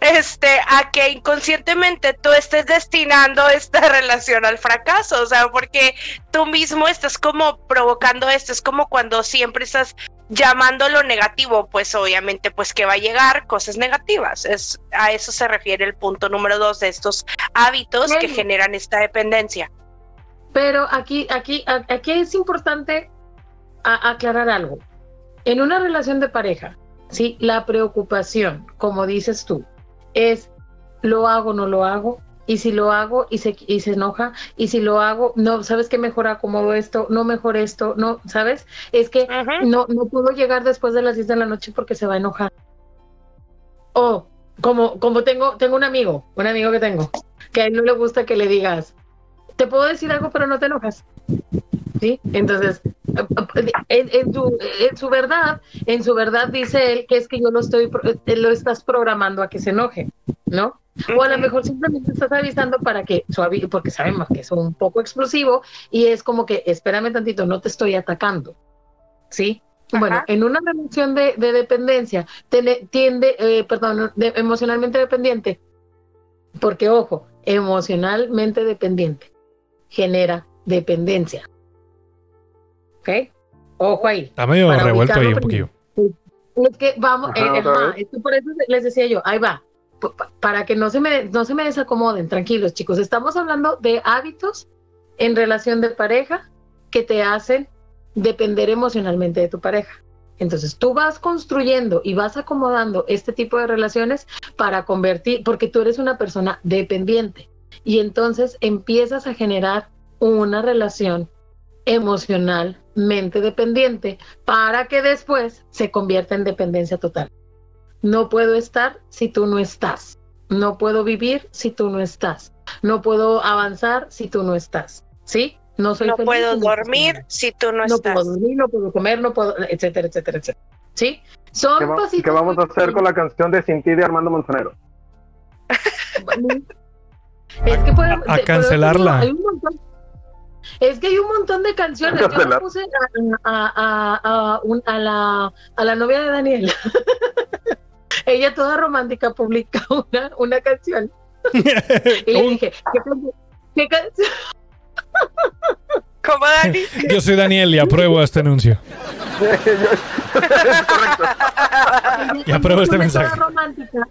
este, a que inconscientemente tú estés destinando esta relación al fracaso, o sea, porque tú mismo estás como provocando esto, es como cuando siempre estás llamando lo negativo, pues obviamente pues que va a llegar cosas negativas, es, a eso se refiere el punto número dos de estos hábitos que generan esta dependencia. Pero aquí, aquí, aquí es importante aclarar algo. En una relación de pareja, ¿sí? La preocupación, como dices tú, es lo hago, no lo hago, y si lo hago y se, y se enoja, y si lo hago, no, ¿sabes qué mejor acomodo esto? No mejor esto, no, ¿sabes? Es que no, no puedo llegar después de las 10 de la noche porque se va a enojar. O como, como tengo, tengo un amigo, un amigo que tengo, que a él no le gusta que le digas, te puedo decir algo, pero no te enojas. ¿Sí? Entonces, en, su, verdad, en su verdad dice él que es que yo lo estoy, lo estás programando a que se enoje, ¿no? O a lo mejor simplemente estás avisando para que suave, porque sabemos que es un poco explosivo y es como que espérame tantito, no te estoy atacando, ¿sí? Bueno, en una relación de, dependencia, tiende, eh, perdón, emocionalmente dependiente, porque ojo, emocionalmente dependiente genera dependencia. ¿Ok? Ojo ahí. Está medio revuelto ahí un poquito. Es que vamos, eh, por eso les decía yo, ahí va, para que no se, me, no se me desacomoden, tranquilos chicos, estamos hablando de hábitos en relación de pareja que te hacen depender emocionalmente de tu pareja. Entonces tú vas construyendo y vas acomodando este tipo de relaciones para convertir, porque tú eres una persona dependiente y entonces empiezas a generar una relación emocionalmente dependiente para que después se convierta en dependencia total. No puedo estar si tú no estás. No puedo vivir si tú no estás. No puedo avanzar si tú no estás. ¿Sí? No soy No puedo dormir si tú no, estás. No puedo dormir, no puedo comer, no puedo, etcétera, etcétera, etcétera. ¿Sí? Son ¿Qué, ¿qué vamos a hacer con la canción de Sin ti de Armando Montanero? es que puede, a, cancelarla. Hay un montón, es que hay un montón de canciones. Yo le puse a, la, a la novia de Daniel. Ella toda romántica publica una, una canción. y le dije, ¿qué, canción? ¿Cómo, Dani? Yo soy Daniel y apruebo este anuncio. y apruebo este mensaje. Romántica.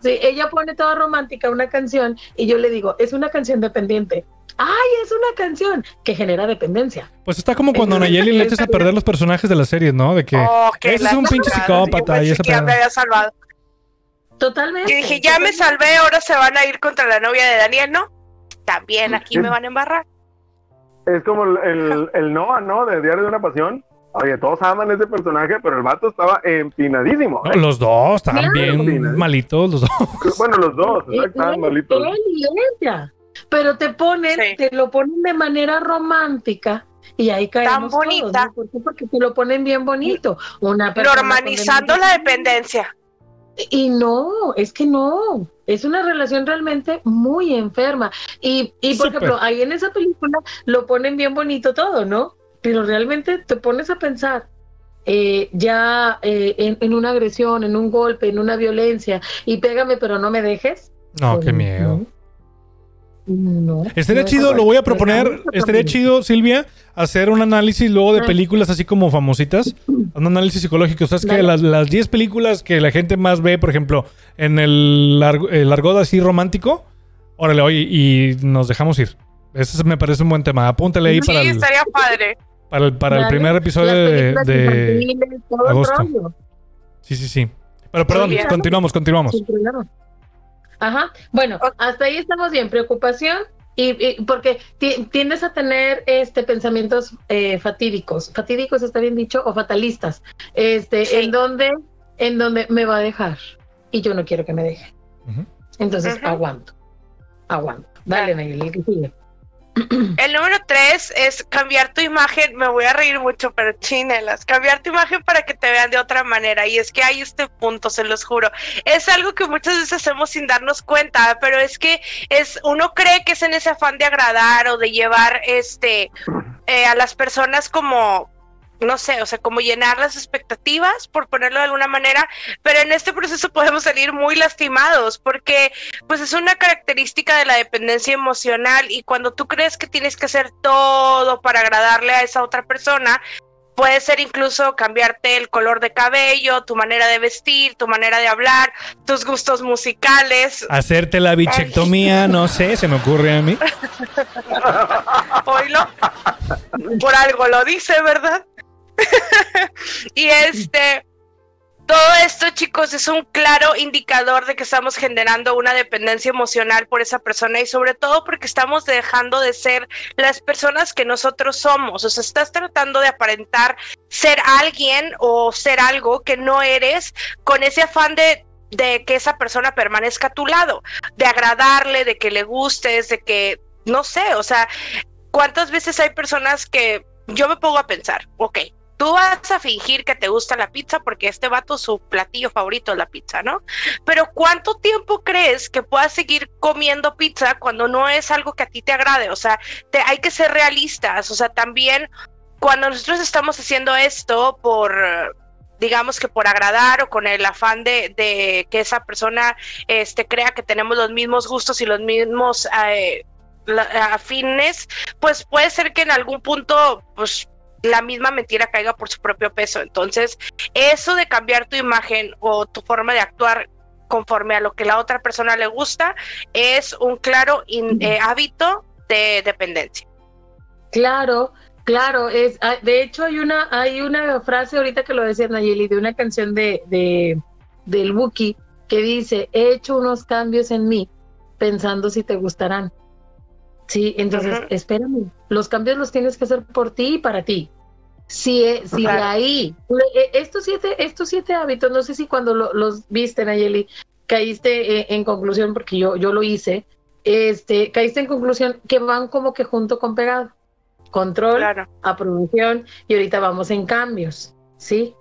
Sí, ella pone toda romántica una canción y yo le digo, es una canción dependiente ¡ay, es una canción! Que genera dependencia. Pues está como cuando Nayeli le echas a perder los personajes de la serie, ¿no? De que oh, ese es un pinche psicópata y esa que me había salvado. Totalmente. Y dije, ya me salvé, ahora se van a ir contra la novia de Daniel, ¿no? También aquí me van a embarrar. Es como el, el, Noah, ¿no? De Diario de una Pasión. Oye, todos aman ese personaje, pero el vato estaba empinadísimo. los dos estaban bien malitos, los dos. Bueno, los dos, estaban malitos pero te ponen, te lo ponen de manera romántica y ahí caemos Tan bonita. ¿Por qué? Porque te lo ponen bien bonito. Una Normalizando la dependencia. Y no, es que no, es una relación realmente muy enferma. Y, y por ejemplo, ahí en esa película lo ponen bien bonito todo, ¿no? Pero realmente te pones a pensar, eh, ya eh, en, en, una agresión, en un golpe, en una violencia, y pégame pero no me dejes. No, qué pues, miedo. No. Estaría chido, lo voy a proponer. Estaría chido, Silvia, hacer un análisis luego de ah. películas así como famositas. Un análisis psicológico. O sea, que las 10 películas que la gente más ve, por ejemplo, en el, largo así romántico. Órale, oye, y nos dejamos ir. Ese me parece un buen tema. Apúntale ahí para el. estaría padre. Para el, para el primer episodio de, de agosto. Sí, sí, sí. Pero perdón, continuamos, continuamos. Ajá. Bueno, hasta ahí estamos bien. Preocupación y, porque tiendes a tener este pensamientos eh, fatídicos, fatídicos está bien dicho, o fatalistas, este, en donde, en donde me va a dejar y yo no quiero que me deje. Entonces aguanto, aguanto. Dale, Nayeli, que sigue. El número tres es cambiar tu imagen. Me voy a reír mucho, pero chinelas. Cambiar tu imagen para que te vean de otra manera. Y es que hay este punto, se los juro. Es algo que muchas veces hacemos sin darnos cuenta, pero es que es uno cree que es en ese afán de agradar o de llevar este eh, a las personas como no sé, o sea, como llenar las expectativas, por ponerlo de alguna manera, pero en este proceso podemos salir muy lastimados porque pues es una característica de la dependencia emocional y cuando tú crees que tienes que hacer todo para agradarle a esa otra persona, puede ser incluso cambiarte el color de cabello, tu manera de vestir, tu manera de hablar, tus gustos musicales. Hacerte la bichectomía, no sé, se me ocurre a mí. Por algo lo dice, ¿verdad? y este, todo esto, chicos, es un claro indicador de que estamos generando una dependencia emocional por esa persona y sobre todo porque estamos dejando de ser las personas que nosotros somos. O sea, estás tratando de aparentar ser alguien o ser algo que no eres con ese afán de que esa persona permanezca a tu lado, de agradarle, de que le gustes, de que, no sé, o sea, ¿cuántas veces hay personas que yo me pongo a pensar, ok, tú vas a fingir que te gusta la pizza porque este vato su platillo favorito es la pizza, ¿no? Pero ¿cuánto tiempo crees que puedas seguir comiendo pizza cuando no es algo que a ti te agrade? O sea, te, hay que ser realistas, o sea, también cuando nosotros estamos haciendo esto por digamos que por agradar o con el afán de, que esa persona este, crea que tenemos los mismos gustos y los mismos eh, afines, pues puede ser que en algún punto pues la misma mentira caiga por su propio peso. Entonces, eso de cambiar tu imagen o tu forma de actuar conforme a lo que la otra persona le gusta es un claro eh, hábito de dependencia. Claro, claro, es ah, de hecho hay una hay una frase ahorita que lo decía Nayeli de una canción de, de del Buki que dice, "He hecho unos cambios en mí pensando si te gustarán." Sí, entonces, espérame, los cambios los tienes que hacer por ti y para ti. Si, eh, si de ahí, eh, estos siete, estos siete hábitos, no sé si cuando los viste, Nayeli, caíste eh, en conclusión, porque yo, yo lo hice, este, caíste en conclusión que van como que junto con pegado. Control, aprobación, y ahorita vamos en cambios, ¿sí?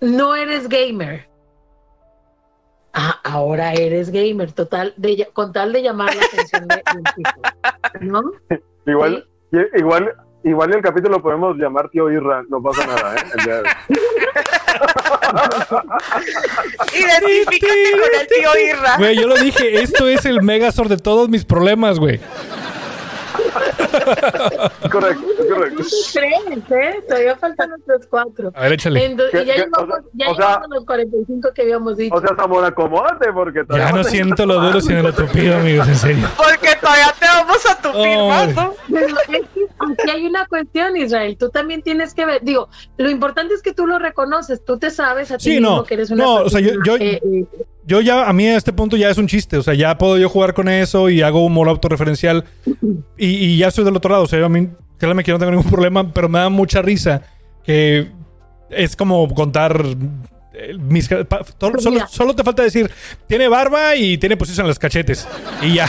no eres gamer, Ah, ahora eres gamer, total, de, con tal de llamar la atención de, ¿no? Igual, igual, igual el capítulo podemos llamar tío Irra, no pasa nada, ¿eh? Identifícate con el tío Irra. Güey, yo lo dije, esto es el Megazord de todos mis problemas, güey. correcto, correcto. Tres, ¿eh? Todavía faltan otros cuatro. A ver, échale. Entonces, ya llevamos, ya llevamos los 45 que habíamos dicho. O sea, Zamora, acomódate porque Ya no siento lo duro sino lo tupido, amigos, en serio. Porque todavía te vamos a tupir oh, más, ¿no? Aquí hay una cuestión, Israel. Tú también tienes que ver. Digo, lo importante es que tú lo reconoces. Tú te sabes a ti sí, mismo no, que eres una No, o sea, yo, yo, eh, eh, yo ya, a mí a este punto ya es un chiste. O sea, ya puedo yo jugar con eso y hago humor autorreferencial. Y, y ya estoy del otro lado. O sea, yo a mí, créanme que no tengo ningún problema, pero me da mucha risa que es como contar. eh, Mis, pa- to- Pues solo, solo te falta decir, tiene barba y tiene posición en los cachetes. Y ya.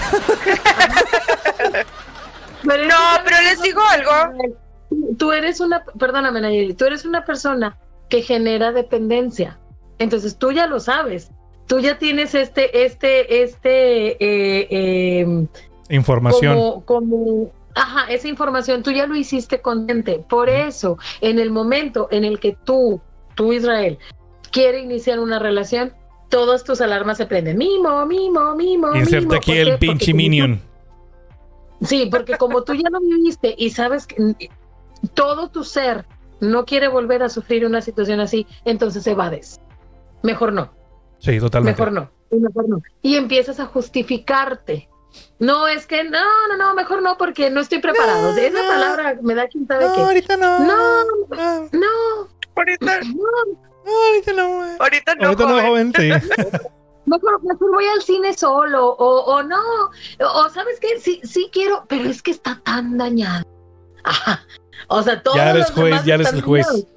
pero No, pero les digo algo. Tú eres una, perdóname, Nayeli, tú eres una persona que genera dependencia. Entonces tú ya lo sabes. Tú ya tienes este, este, este, eh, eh, Información. como, como, ajá, esa información tú ya lo hiciste consciente. Por eso, en el momento en el que tú, tú Israel, quiere iniciar una relación, todas tus alarmas se prenden. Mimo, mimo, mimo. Inserte mimo. aquí el pinche minion. Sí, porque como tú ya lo viviste y sabes que todo tu ser no quiere volver a sufrir una situación así, entonces evades. Mejor no, Sí, totalmente. mejor no, y mejor no. Y empiezas a justificarte. No, es que no, no, no, mejor no, porque no estoy preparado. No, Esa no. palabra me da quién sabe No, qué. ahorita no. No, No, no, Ahorita, no. ahorita no. güey. ahorita no, Ahorita no, joven. joven, sí. Mejor, mejor voy al cine solo, o, o no, o sabes qué, sí, sí quiero, pero es que está tan dañado. Ajá. O sea, todos Ya eres los juez, ya eres el juez. dañados.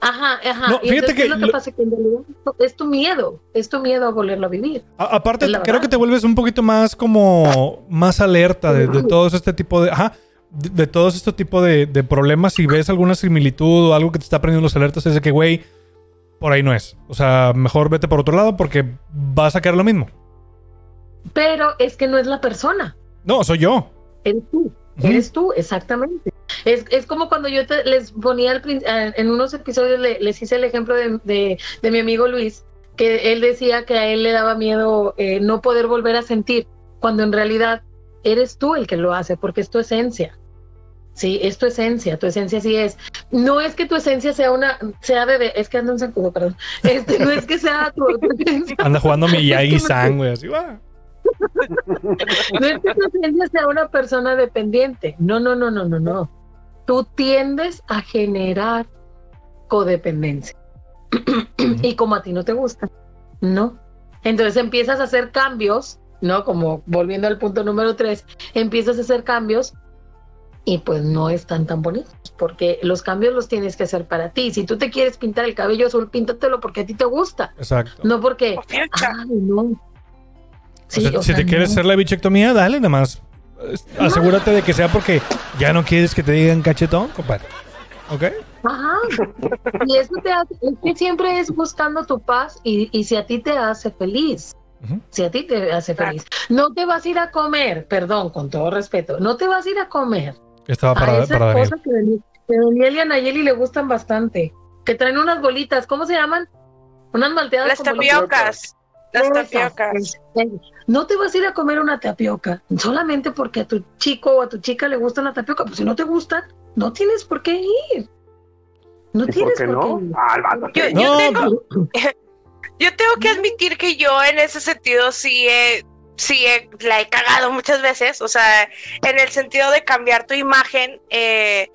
Ajá, ajá. No, fíjate entonces, que ¿qué es lo que pasa? Que en realidad es tu miedo, es tu miedo a volverlo a vivir. A- aparte, creo verdad. que te vuelves un poquito más como más alerta de, de todos este tipo de. Ajá. De, de todos este tipo de, de problemas. Si ves alguna similitud o algo que te está prendiendo los alertas, es de que, güey, por ahí no es. O sea, mejor vete por otro lado porque vas a caer lo mismo. Pero es que no es la persona, No, soy yo. eres tú. Ujú. Eres tú, exactamente. Es, es como cuando yo te- les ponía al eh, en unos episodios, le- les hice el ejemplo de, de- de mi amigo Luis, que él decía que a él le daba miedo eh, no poder volver a sentir, cuando en realidad eres tú el que lo hace, porque es tu esencia. Sí, es tu esencia, tu esencia sí es. No es que tu esencia sea una, sea de, es que ando un zancudo, perdón. Este, no es que sea tu, esencia Anda jugando mi Yagi San, güey. Así va. No es que tu esencia sea una persona dependiente. No, no, no, no, no, no. Tú tiendes a generar codependencia. y como a ti no te gusta, no. Entonces empiezas a hacer cambios, ¿no? Como volviendo al punto número tres, empiezas a hacer cambios y pues no están tan bonitos, porque los cambios los tienes que hacer para ti. Si tú te quieres pintar el cabello azul, píntatelo porque a ti te gusta, Exacto. no porque, ay, no. Sí, o sea, o si sea, te quieres no. hacer la bichectomía, dale nada más. Asegúrate de que sea porque ya no quieres que te digan cachetón, compadre. ¿Ok? Ajá. Y eso te hace, es que siempre es buscando tu paz y, y si a ti te hace feliz, si a ti te hace feliz, no te vas a ir a comer, perdón, con todo respeto, no te vas a ir a comer Estaba a para, esas para Daniel. cosas que, Daniel- que a Daniel y a Nayeli le gustan bastante, que traen unas bolitas, ¿cómo se llaman? Unas malteadas Las tapiocas. Las tapiocas. No te vas a ir a comer una tapioca solamente porque a tu chico o a tu chica le gusta una tapioca. Pues si no te gustan, no tienes por qué ir. No ¿Y por tienes qué por no? qué ir. Ah. Yo, No, yo tengo, yo tengo que admitir que yo en ese sentido sí he, sí he- la he cagado muchas veces, o sea, en el sentido de cambiar tu imagen, eh,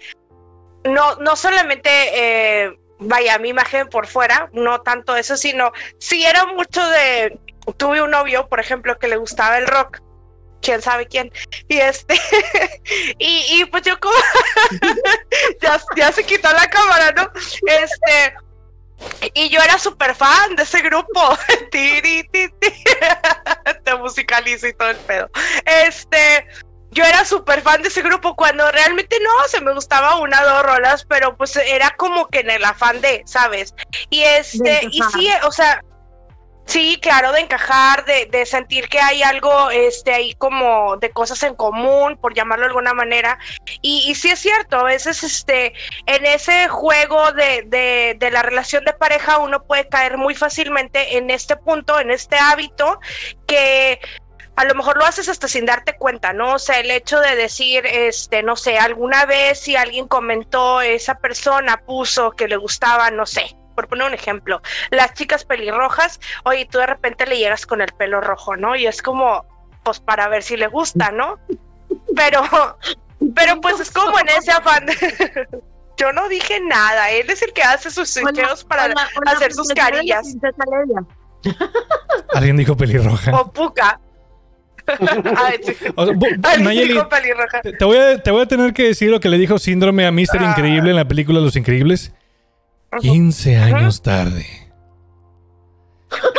no, no solamente, eh, vaya, mi imagen por fuera, no tanto eso, sino si era mucho de, tuve un novio, por ejemplo, que le gustaba el rock, quién sabe quién, y este, y, y pues yo como, ya, ya se quitó la cámara, ¿no? Este, y yo era súper fan de ese grupo. Te musicalizo y todo el pedo. Este, yo era súper fan de ese grupo cuando realmente no, se me gustaba una o dos rolas, pero pues era como que en el afán de, ¿sabes? Y este, y sí, o sea, sí, claro, de encajar, de, de sentir que hay algo, este, ahí como de cosas en común, por llamarlo de alguna manera. Y, y sí es cierto, a veces, este, en ese juego de, de, de la relación de pareja uno puede caer muy fácilmente en este punto, en este hábito que a lo mejor lo haces hasta sin darte cuenta, ¿no? O sea, el hecho de decir, este, no sé, alguna vez si alguien comentó, esa persona puso que le gustaba, no sé, por poner un ejemplo, las chicas pelirrojas, oye, tú de repente le llegas con el pelo rojo, ¿no? Y es como, pues para ver si le gusta, ¿no? Pero, pero pues es como en ese afán de... Yo no dije nada, él es el que hace sus switcheos para Hola, hola, hacer sus carillas. Alguien dijo pelirroja. o puca. Ay, sí. O sea, bu- Alguien Nayeli, dijo pelirroja. te, te voy a, te voy a tener que decir lo que le dijo Síndrome a Mr. Ah. Increíble en la película Los Increíbles. 15 años tarde.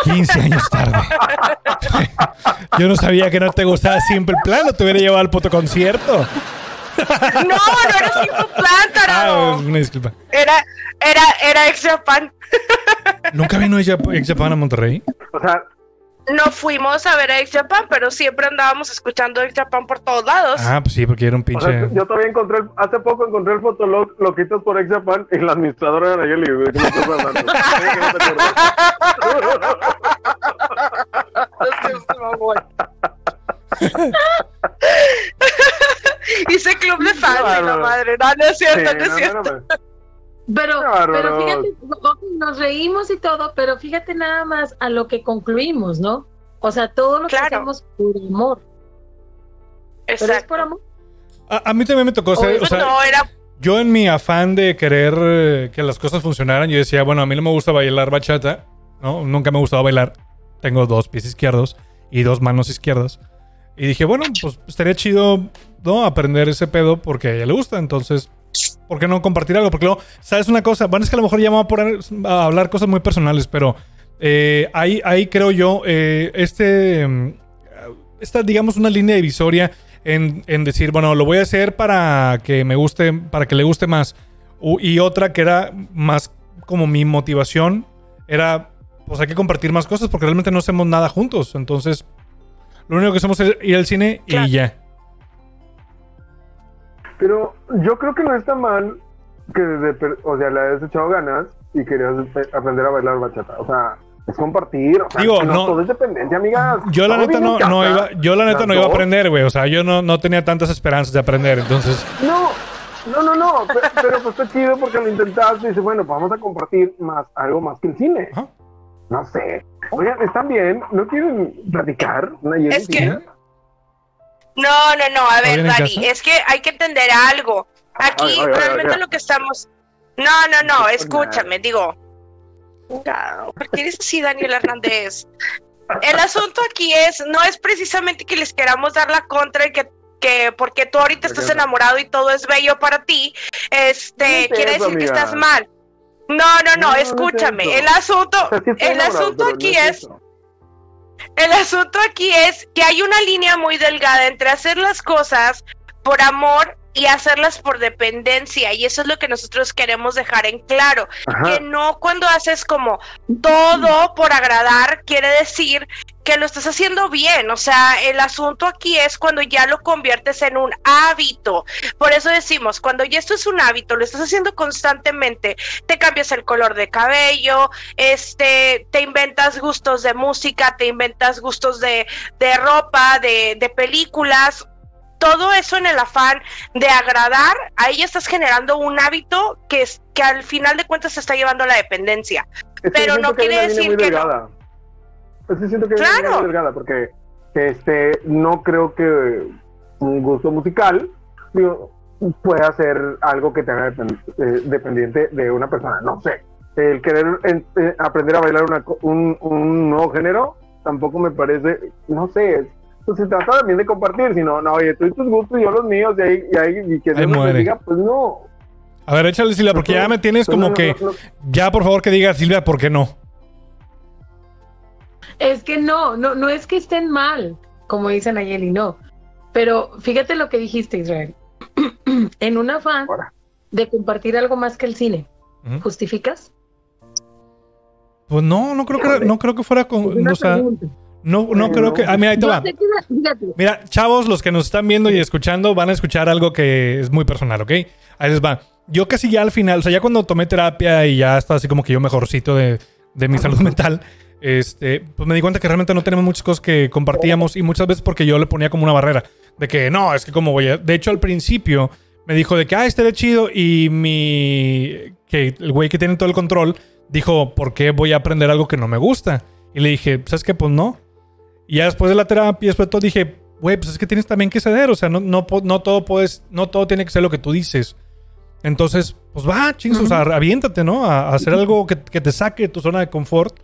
15 años tarde. Yo no sabía que no te gustaba Simple Plan, no te hubiera llevado al puto concierto. No, no era Simple Plan, Ah, tarado. una disculpa. Era, era, era ex Japan. ¿Nunca vino ella ex Japan a Monterrey? O sea, No fuimos a ver a ex Japan, pero siempre andábamos escuchando ex Japan por todos lados. Ah, pues sí, porque era un o sea, pinche. yo todavía encontré, el- hace poco encontré el fotolog, lo quitas por ex Japan y la administradora era Nayeli. ¿Qué me estás hablando? Hice club de fans, y la madre. No, no es Sí, cierto, no es cierto. Pero, pero fíjate, nos reímos y todo, pero fíjate nada más a lo que concluimos, ¿no? O sea, todo lo que Claro. hacemos por amor. Pero es Exacto. por amor. A, a mí también me tocó ser. O sea, no, era yo en mi afán de querer eh, que las cosas funcionaran, yo decía, bueno, a mí no me gusta bailar bachata, ¿no? Nunca me ha gustado bailar. Tengo dos pies izquierdos y dos manos izquierdas. Y dije, bueno, pues estaría chido, ¿no? Aprender ese pedo porque a ella le gusta. Entonces ¿Por qué no compartir algo? Porque luego, ¿sabes una cosa? Bueno, es que a lo mejor ya me voy a poner a hablar cosas muy personales, pero eh, ahí, ahí creo yo, eh, este, mm, esta, digamos, una línea divisoria en, en decir, bueno, lo voy a hacer para que me guste, para que le guste más. Y otra que era más como mi motivación, era, pues hay que compartir más cosas porque realmente no hacemos nada juntos. Entonces, lo único que hacemos es ir al cine Claro. y ya. Pero yo creo que no está mal que desde, per- o sea, le hayas echado ganas y querías aprender a bailar bachata. O sea, es compartir. O sea, Digo, no, no- todo es dependencia, amigas. Yo la neta no, no iba, yo la neta no iba a aprender, güey. O sea, yo no, no tenía tantas esperanzas de aprender. Entonces, No, no, no, no. pe- Pero, pues está chido porque lo intentaste y dices, bueno, pues vamos a compartir más, algo más que el cine. Ajá. No sé. Oigan, ¿están bien? ¿No quieren platicar? Una Es que-? No, no, no, a ver, Dani, es que hay que entender algo. Aquí Ay, ay, ay, realmente ay. lo que estamos... No, no, no, escúchame, digo... No, ¿Por qué eres así, Daniel Hernández? El asunto aquí es, no es precisamente que les queramos dar la contra y que, que porque tú ahorita estás enamorado y todo es bello para ti, este, quiere eso, decir que estás mal. No, no, no, No, no es escúchame, el asunto, el asunto aquí no es eso. El asunto aquí es que hay una línea muy delgada entre hacer las cosas por amor y hacerlas por dependencia y eso es lo que nosotros queremos dejar en claro Ajá. que no cuando haces como todo por agradar quiere decir que lo estás haciendo bien, o sea, el asunto aquí es cuando ya lo conviertes en un hábito. Por eso decimos, cuando ya esto es un hábito, lo estás haciendo constantemente, te cambias el color de cabello, este, te inventas gustos de música, te inventas gustos de, de ropa, de, de películas, todo eso en el afán de agradar, ahí estás generando un hábito que, es, que al final de cuentas se está llevando a la dependencia. Es Pero no quiere decir que no. delgada. Es que siento que Claro. muy delgada porque este, no creo que un gusto musical digo, pueda ser algo que te haga eh, dependiente de una persona. No sé. El querer en- eh, aprender a bailar una un, un nuevo género tampoco me parece, no sé. Pues se trata también de compartir, si no, no, oye, tú y tus gustos y yo los míos, y ahí, y ahí, y que Ahí muere. bendiga, pues no. a ver, échale Silvia, porque ya me tienes Pues como no, no, que. no, no. Ya, por favor, que diga Silvia, ¿por qué no? Es que no, no, no es que estén mal, como dice Nayeli, no. Pero fíjate lo que dijiste, Israel. en un afán de compartir algo más que el cine. ¿justificas? Pues no, no creo que, no creo que fuera Es con. una O sea, pregunta. No, no creo que. Ah, mira, ahí te va. Mira, chavos, los que nos están viendo y escuchando van a escuchar algo que es muy personal, ¿ok? Ahí les va. Yo casi ya al final, o sea, ya cuando tomé terapia y ya estaba así como que yo mejorcito de, de mi salud mental, este, pues me di cuenta que realmente no tenemos muchas cosas que compartíamos y muchas veces porque yo le ponía como una barrera de que no, es que como voy a... De hecho, al principio me dijo de que, ah, este de chido y mi... que el güey que tiene todo el control dijo, ¿por qué voy a aprender algo que no me gusta? Y le dije, ¿sabes qué? Pues no. Y ya después de la terapia, después de todo, dije, güey, pues es que tienes también que ceder. O sea, no, no, no todo puedes, no todo tiene que ser lo que tú dices. Entonces, pues va, chingos, o sea, aviéntate, ¿no? A, a hacer algo que, que te saque de tu zona de confort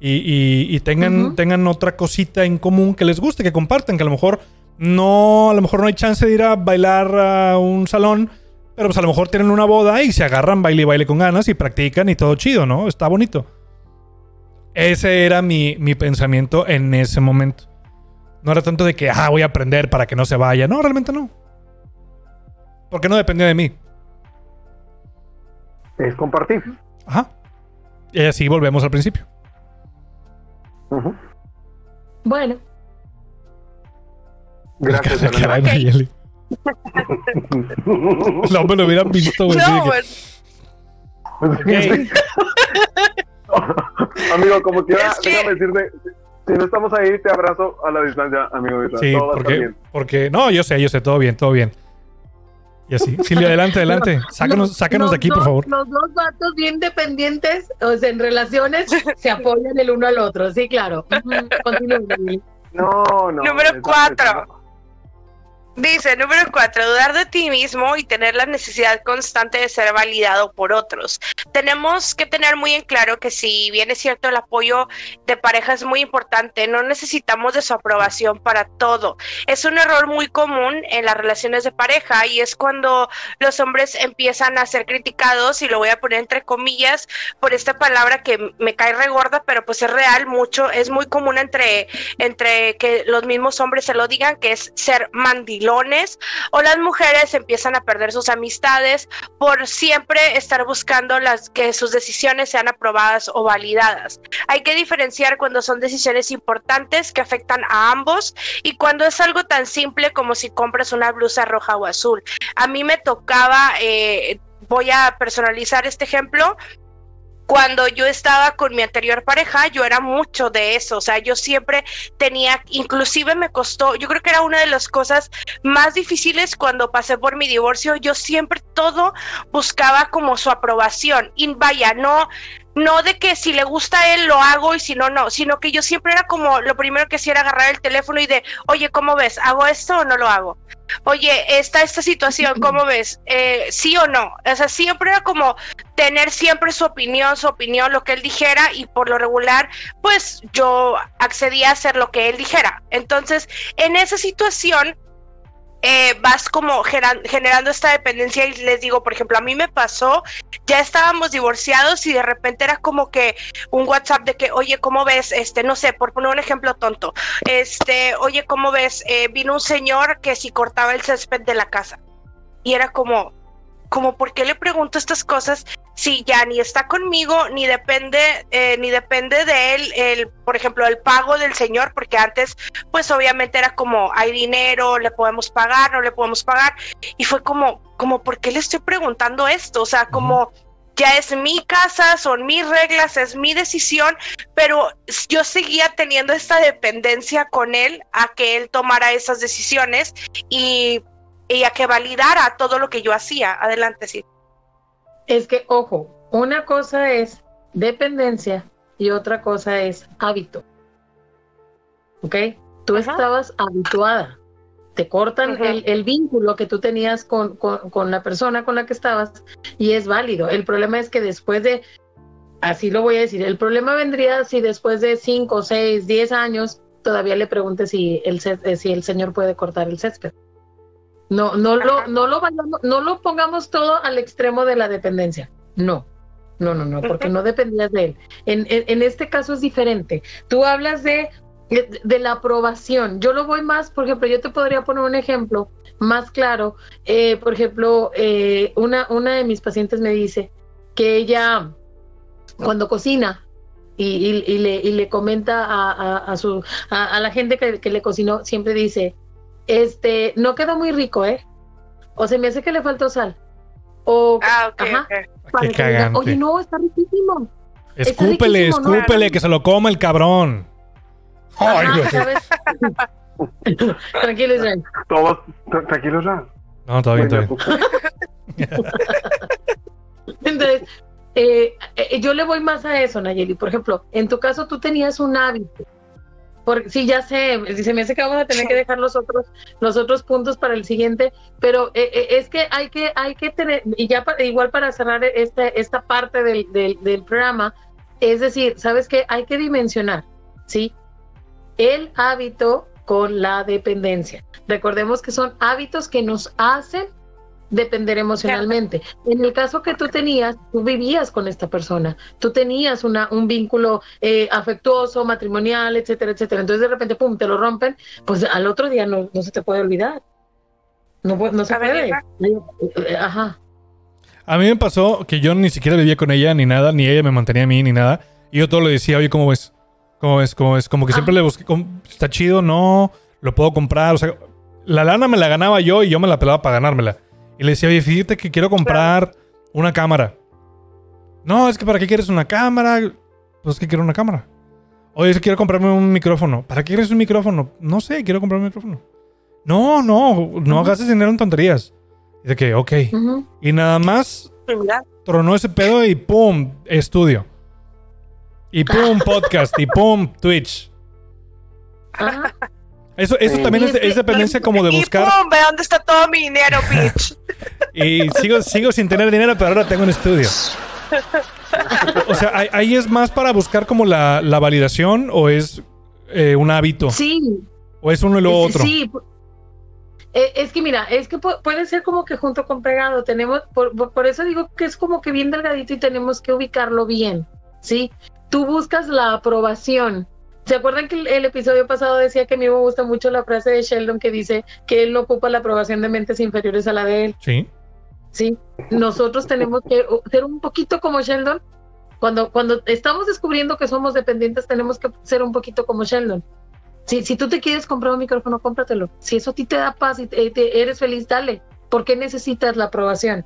y, y- y tengan, Ujú. tengan otra cosita en común que les guste, que compartan, que a lo mejor no, a lo mejor no hay chance de ir a bailar a un salón, pero pues a lo mejor tienen una boda y se agarran baile y baile con ganas y practican y todo chido, ¿no? Está bonito. Ese era mi, mi pensamiento en ese momento. No era tanto de que, ah, voy a aprender para que no se vaya. No, realmente no. Porque no dependía de mí. Es compartir. Ajá. Y así volvemos al principio. Bueno, Gracias, La cara de Ok. Nayeli. No me lo hubieran visto, güey. No, amigo, como quiera, Es que- déjame decirte, si no estamos ahí, te abrazo a la distancia, amigo. Sí, Todo va a estar porque, bien. porque. No, yo sé, yo sé, todo bien, todo bien. Y así. Silvia, adelante, adelante. Sácanos, los- sácanos de aquí, por favor. Los dos vatos bien dependientes, o sea, en relaciones, se apoyan el uno al otro. Sí, claro. No, no. Número cuatro. no. Dice, número cuatro, dudar de ti mismo y tener la necesidad constante de ser validado por otros. Tenemos que tener muy en claro que si bien es cierto el apoyo de pareja es muy importante, no necesitamos de su aprobación para todo. Es un error muy común en las relaciones de pareja y es cuando los hombres empiezan a ser criticados, y lo voy a poner entre comillas, por esta palabra que me cae regorda, pero pues es real mucho, es muy común entre, entre que los mismos hombres se lo digan, que es ser mandil o las mujeres empiezan a perder sus amistades por siempre estar buscando las que sus decisiones sean aprobadas o validadas. Hay que diferenciar cuando son decisiones importantes que afectan a ambos y cuando es algo tan simple como si compras una blusa roja o azul. A mí me tocaba, eh, voy a personalizar este ejemplo, cuando yo estaba con mi anterior pareja, yo era mucho de eso, o sea, yo siempre tenía, inclusive me costó, yo creo que era una de las cosas más difíciles cuando pasé por mi divorcio, yo siempre todo buscaba como su aprobación y vaya, no, no de que si le gusta a él lo hago y si no, no, sino que yo siempre era como lo primero que hacía era agarrar el teléfono y de, oye, ¿cómo ves? ¿Hago esto o no lo hago? Oye, está esta situación, ¿cómo ves? Eh, ¿Sí o no? O sea, siempre era como tener siempre su opinión, su opinión, lo que él dijera y por lo regular, pues yo accedía a hacer lo que él dijera. Entonces, en esa situación, eh, vas como generando esta dependencia y les digo, por ejemplo, a mí me pasó, ya estábamos divorciados y de repente era como que un WhatsApp de que, oye, ¿cómo ves? Este, no sé, por poner un ejemplo tonto, este, oye, ¿cómo ves? Eh, vino un señor que si cortaba el césped de la casa y era como, como, ¿por qué le pregunto estas cosas si ya ni está conmigo, ni depende, eh, ni depende de él, el, por ejemplo, el pago del señor, porque antes, pues obviamente era como, hay dinero, le podemos pagar, no le podemos pagar, y fue como, como, ¿por qué le estoy preguntando esto? O sea, como, ya es mi casa, son mis reglas, es mi decisión, pero yo seguía teniendo esta dependencia con él a que él tomara esas decisiones y, y a que validara todo lo que yo hacía. Adelante, sí. Es que, ojo, una cosa es dependencia y otra cosa es hábito. ¿Ok? Tú estabas habituada. Te cortan el, vínculo que tú tenías con, con, la persona con la que estabas y es válido. El problema es que después de, así lo voy a decir, el problema vendría si después de 5, 6, 10 años todavía le preguntes si el, si el señor puede cortar el césped. No, no lo, no lo no lo pongamos todo al extremo de la dependencia. No, no, no, no, porque no dependías de él. En, en, este caso es diferente. Tú hablas de, de, la aprobación. Yo lo voy más, por ejemplo, yo te podría poner un ejemplo más claro. Eh, por ejemplo, eh, una, una de mis pacientes me dice que ella, cuando cocina, y, y, le, y le, comenta a, a, su, a, la gente que, que, le cocinó, siempre dice, este, no quedó muy rico, ¿eh? O se me hace que le faltó sal. O, ah, ok, ajá, Oye, no, está riquísimo. Escúpele, escúpele, que se lo coma el cabrón. Ay, tranquilo, Israel. Todos, tranquilo, Israel. No, todo bien, todo bien. Entonces, eh, eh, yo le voy más a eso, Nayeli. Por ejemplo, en tu caso tú tenías un hábito porque sí, ya sé, se me hace que vamos a tener que dejar los otros, los otros puntos para el siguiente, pero eh, eh, es que hay que, hay que tener, y ya igual para cerrar este, esta parte del, del, programa, es decir, ¿sabes qué? Hay que dimensionar, ¿sí? El hábito con la dependencia. Recordemos que son hábitos que nos hacen depender emocionalmente. En el caso que tú tenías, tú vivías con esta persona, tú tenías una, un vínculo eh, afectuoso, matrimonial, etcétera, etcétera. Entonces de repente, pum, te lo rompen, pues al otro día no, no se te puede olvidar. No, no se puede. Eh, ajá. A mí me pasó que yo ni siquiera vivía con ella ni nada, ni ella me mantenía a mí ni nada. Y yo todo le decía, oye, ¿cómo ves? ¿Cómo ves? ¿Cómo ves? Como que siempre ah. le busqué, está chido, no, lo puedo comprar. O sea, la lana me la ganaba yo y yo me la pelaba para ganármela. Y le decía, oye, fíjate que quiero comprar una cámara. No, es que ¿para qué quieres una cámara? Pues es que quiero una cámara. Oye, es que quiero comprarme un micrófono. ¿Para qué quieres un micrófono? No sé, quiero comprar un micrófono. No, no, no hagas dinero en tonterías. Dice que, ok. Y nada más tronó ese pedo y pum, estudio. Y pum, podcast. y pum, Twitch. Eso, eso Sí. también es, es dependencia como de Y buscar. pum, ve dónde está todo mi dinero, bitch. Y sigo, sigo sin tener dinero, pero ahora tengo un estudio. O sea, ahí- ahí es más para buscar como la, la validación o es eh, un hábito. Sí, O es uno y lo otro. Sí. Eh, Es que mira, es que pu- puede ser como que junto con pegado, tenemos, por, por- por eso digo que es como que bien delgadito y tenemos que ubicarlo bien, ¿sí? Tú buscas la aprobación. ¿Se acuerdan que el, el episodio pasado decía que a mí me gusta mucho la frase de Sheldon que dice que él no ocupa la aprobación de mentes inferiores a la de él? Sí. ¿sí? Nosotros tenemos que ser un poquito como Sheldon. Cuando, cuando estamos descubriendo que somos dependientes, tenemos que ser un poquito como Sheldon. Si, si tú te quieres comprar un micrófono, cómpratelo. Si eso a ti te da paz y te- te- eres feliz, dale. ¿Por qué necesitas la aprobación?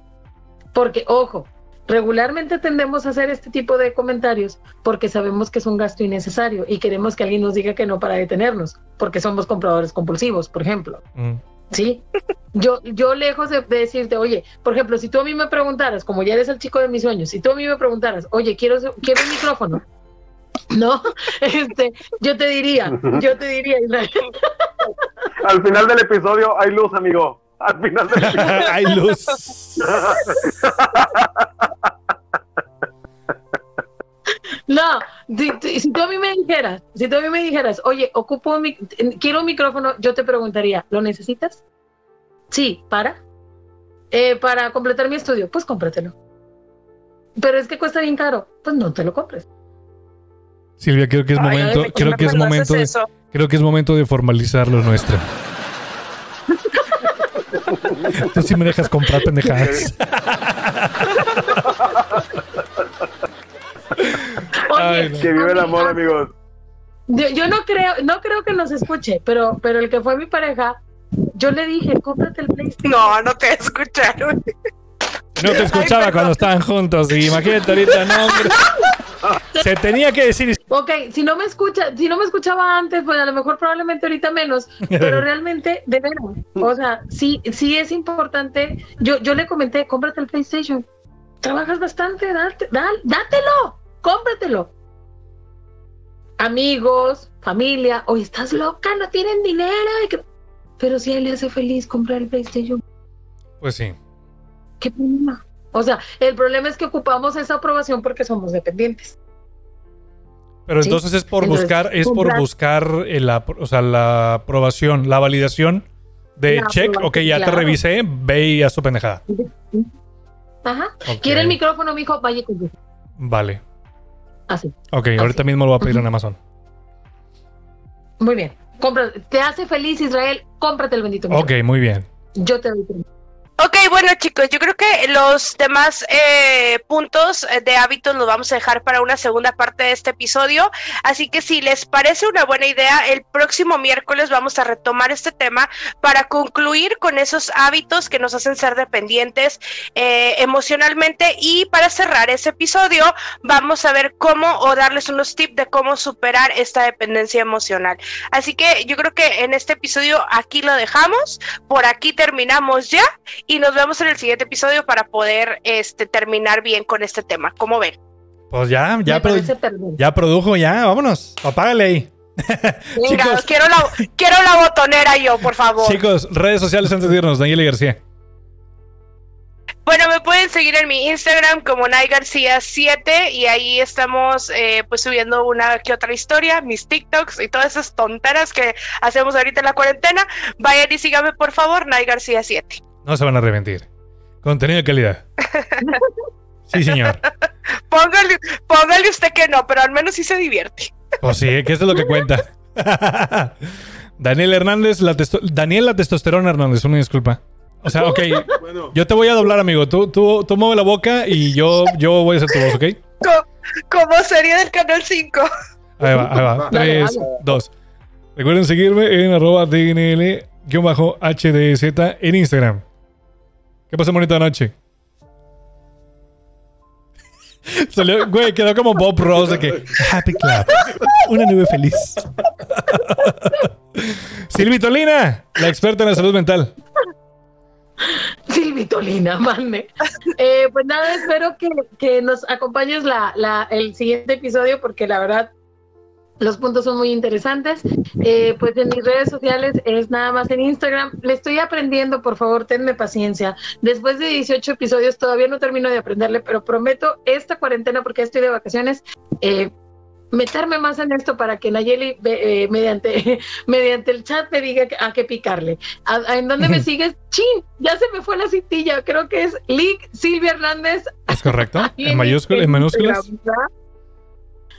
Porque, ojo, regularmente tendemos a hacer este tipo de comentarios porque sabemos que es un gasto innecesario y queremos que alguien nos diga que no para detenernos, porque somos compradores compulsivos, por ejemplo. Mm. ¿sí? Yo, yo lejos de, de decirte, oye, por ejemplo, si tú a mí me preguntaras, como ya eres el chico de mis sueños, si tú a mí me preguntaras, oye, quiero, quiero un micrófono, ¿no? Este, yo te diría, yo te diría, Israel, Al final del episodio hay luz, amigo. Al final del episodio. Hay luz. no, si, tú a mí me dijeras, si tú a mí me dijeras, oye, ocupo mic- quiero un micrófono, yo te preguntaría, ¿lo necesitas? Sí, ¿para? Eh, para completar mi estudio, pues cómpratelo. Pero es que cuesta bien caro, pues no te lo compres. Silvia, creo que es momento, ay, creo que es momento, de, creo que es momento de formalizar lo nuestro. Tú sí me dejas comprar pendejadas. Oye, Ay, no. Que vive el amor, amigos. Yo, yo no creo, no creo que nos escuche, pero, pero el que fue mi pareja, yo le dije, cómprate el PlayStation. No, no te escucharon. No te escuchaba cuando estaban juntos. Y imagínate ahorita, no, hombre. Se tenía que decir. Ok, si no me escucha, si no me escuchaba antes, pues a lo mejor probablemente ahorita menos, pero realmente, de veras, o sea, sí, sí es importante. Yo, yo le comenté, cómprate el PlayStation. Trabajas bastante, date, dal- dátelo, cómpratelo. Amigos, familia, oye, estás loca, no tienen dinero. hay que-". Pero si a él le hace feliz comprar el PlayStation, Pues sí. ¿qué problema? O sea, el problema es que ocupamos esa aprobación porque somos dependientes. Pero Sí. entonces es por Entonces, buscar, es por buscar el o sea, la aprobación, la validación de La check, ok, ya te revisé, ve y haz tu pendejada. Ajá. Ok. ¿Quiere el micrófono, mijo? Vaya con. Vale. Así. Ok, ahorita mismo lo voy a pedir en. Amazon. Muy bien. Compra, te hace feliz Israel, cómprate el bendito Ok, micrófono. muy bien. Yo te doy. Ok, bueno chicos, yo creo que los demás eh, puntos eh, de hábitos los vamos a dejar para una segunda parte de este episodio. Así que si les parece una buena idea, el próximo miércoles vamos a retomar este tema para concluir con esos hábitos que nos hacen ser dependientes eh, emocionalmente y para cerrar ese episodio vamos a ver cómo o darles unos tips de cómo superar esta dependencia emocional. Así que yo creo que en este episodio aquí lo dejamos, por aquí terminamos ya y nos vemos en el siguiente episodio para poder este terminar bien con este tema. ¿Cómo ven? Pues ya, ya, produ- ya produjo, ya, vámonos. Apágale ahí. Venga, Chicos. quiero la quiero la botonera yo, por favor. Chicos, redes sociales antes de irnos, Daniel García. Bueno, me pueden seguir en mi Instagram como Nay García 7 y ahí estamos eh, pues subiendo una que otra historia, mis TikToks y todas esas tonteras que hacemos ahorita en la cuarentena. Vayan y síganme por favor, Nay García 7. No se van a arrepentir. Contenido de calidad. Sí, señor. Póngale, póngale usted que no, pero al menos sí se divierte. Pues sí, que esto es lo que cuenta. Daniel Hernández, la testo- Daniel la testosterona Hernández, una disculpa. O sea, ok, Bueno, yo te voy a doblar, amigo. Tú, tú, tú mueve la boca y yo, yo voy a hacer tu voz, ¿ok? Co- como serie del Canal 5. Ahí va, ahí va. Dale, Tres, dale. dos. Recuerden seguirme en arroba DNL-HDZ en Instagram. ¿Qué pasa, bonita noche? Salió, güey, quedó como Bob Ross de que Happy Club. Una nube feliz. Silvi Tolina, la experta en la salud mental. Silvitolina, mande. Eh, pues nada, espero que, que nos acompañes la, la, el siguiente episodio porque la verdad Los puntos son muy interesantes. Eh, pues en mis redes sociales es nada más en Instagram. Le estoy aprendiendo, por favor, tenme paciencia. Después de 18 episodios todavía no termino de aprenderle, pero prometo esta cuarentena, porque estoy de vacaciones, eh, meterme más en esto para que Nayeli eh, mediante, mediante el chat me diga a qué picarle. ¿En dónde me sigues? ¡Chin! Ya se me fue la cintilla. Creo que es Lick Silvia Hernández. ¿Es correcto? ¿En, mayúsculas? ¿En minúsculas?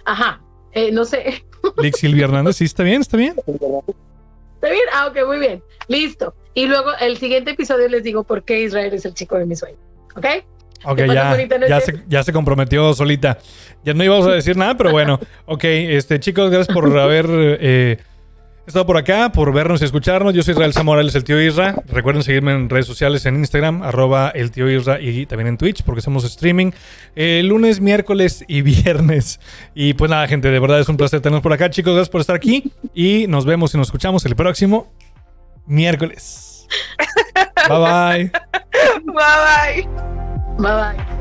Ajá. Eh, no sé. Lick Silvia Hernández, sí, está bien, está bien. ¿Está bien? Ah, ok, muy bien. Listo. Y luego el siguiente episodio les digo por qué Israel es el chico de mi sueño. ¿Ok? Ok, ya, ya, se, ya se comprometió solita. Ya no íbamos a decir nada, pero bueno. Ok, este, chicos, gracias por haber eh, estado por acá, por vernos y escucharnos. Yo soy Israel Zamora, él es el tío Isra. Recuerden seguirme en redes sociales, en Instagram, arroba el tío Isra y también en Twitch, porque hacemos streaming eh, lunes, miércoles y viernes. Y pues nada, gente, de verdad es un placer tenernos por acá. Chicos, gracias por estar aquí. Y nos vemos y nos escuchamos el próximo miércoles. Bye bye. Bye bye. Bye bye.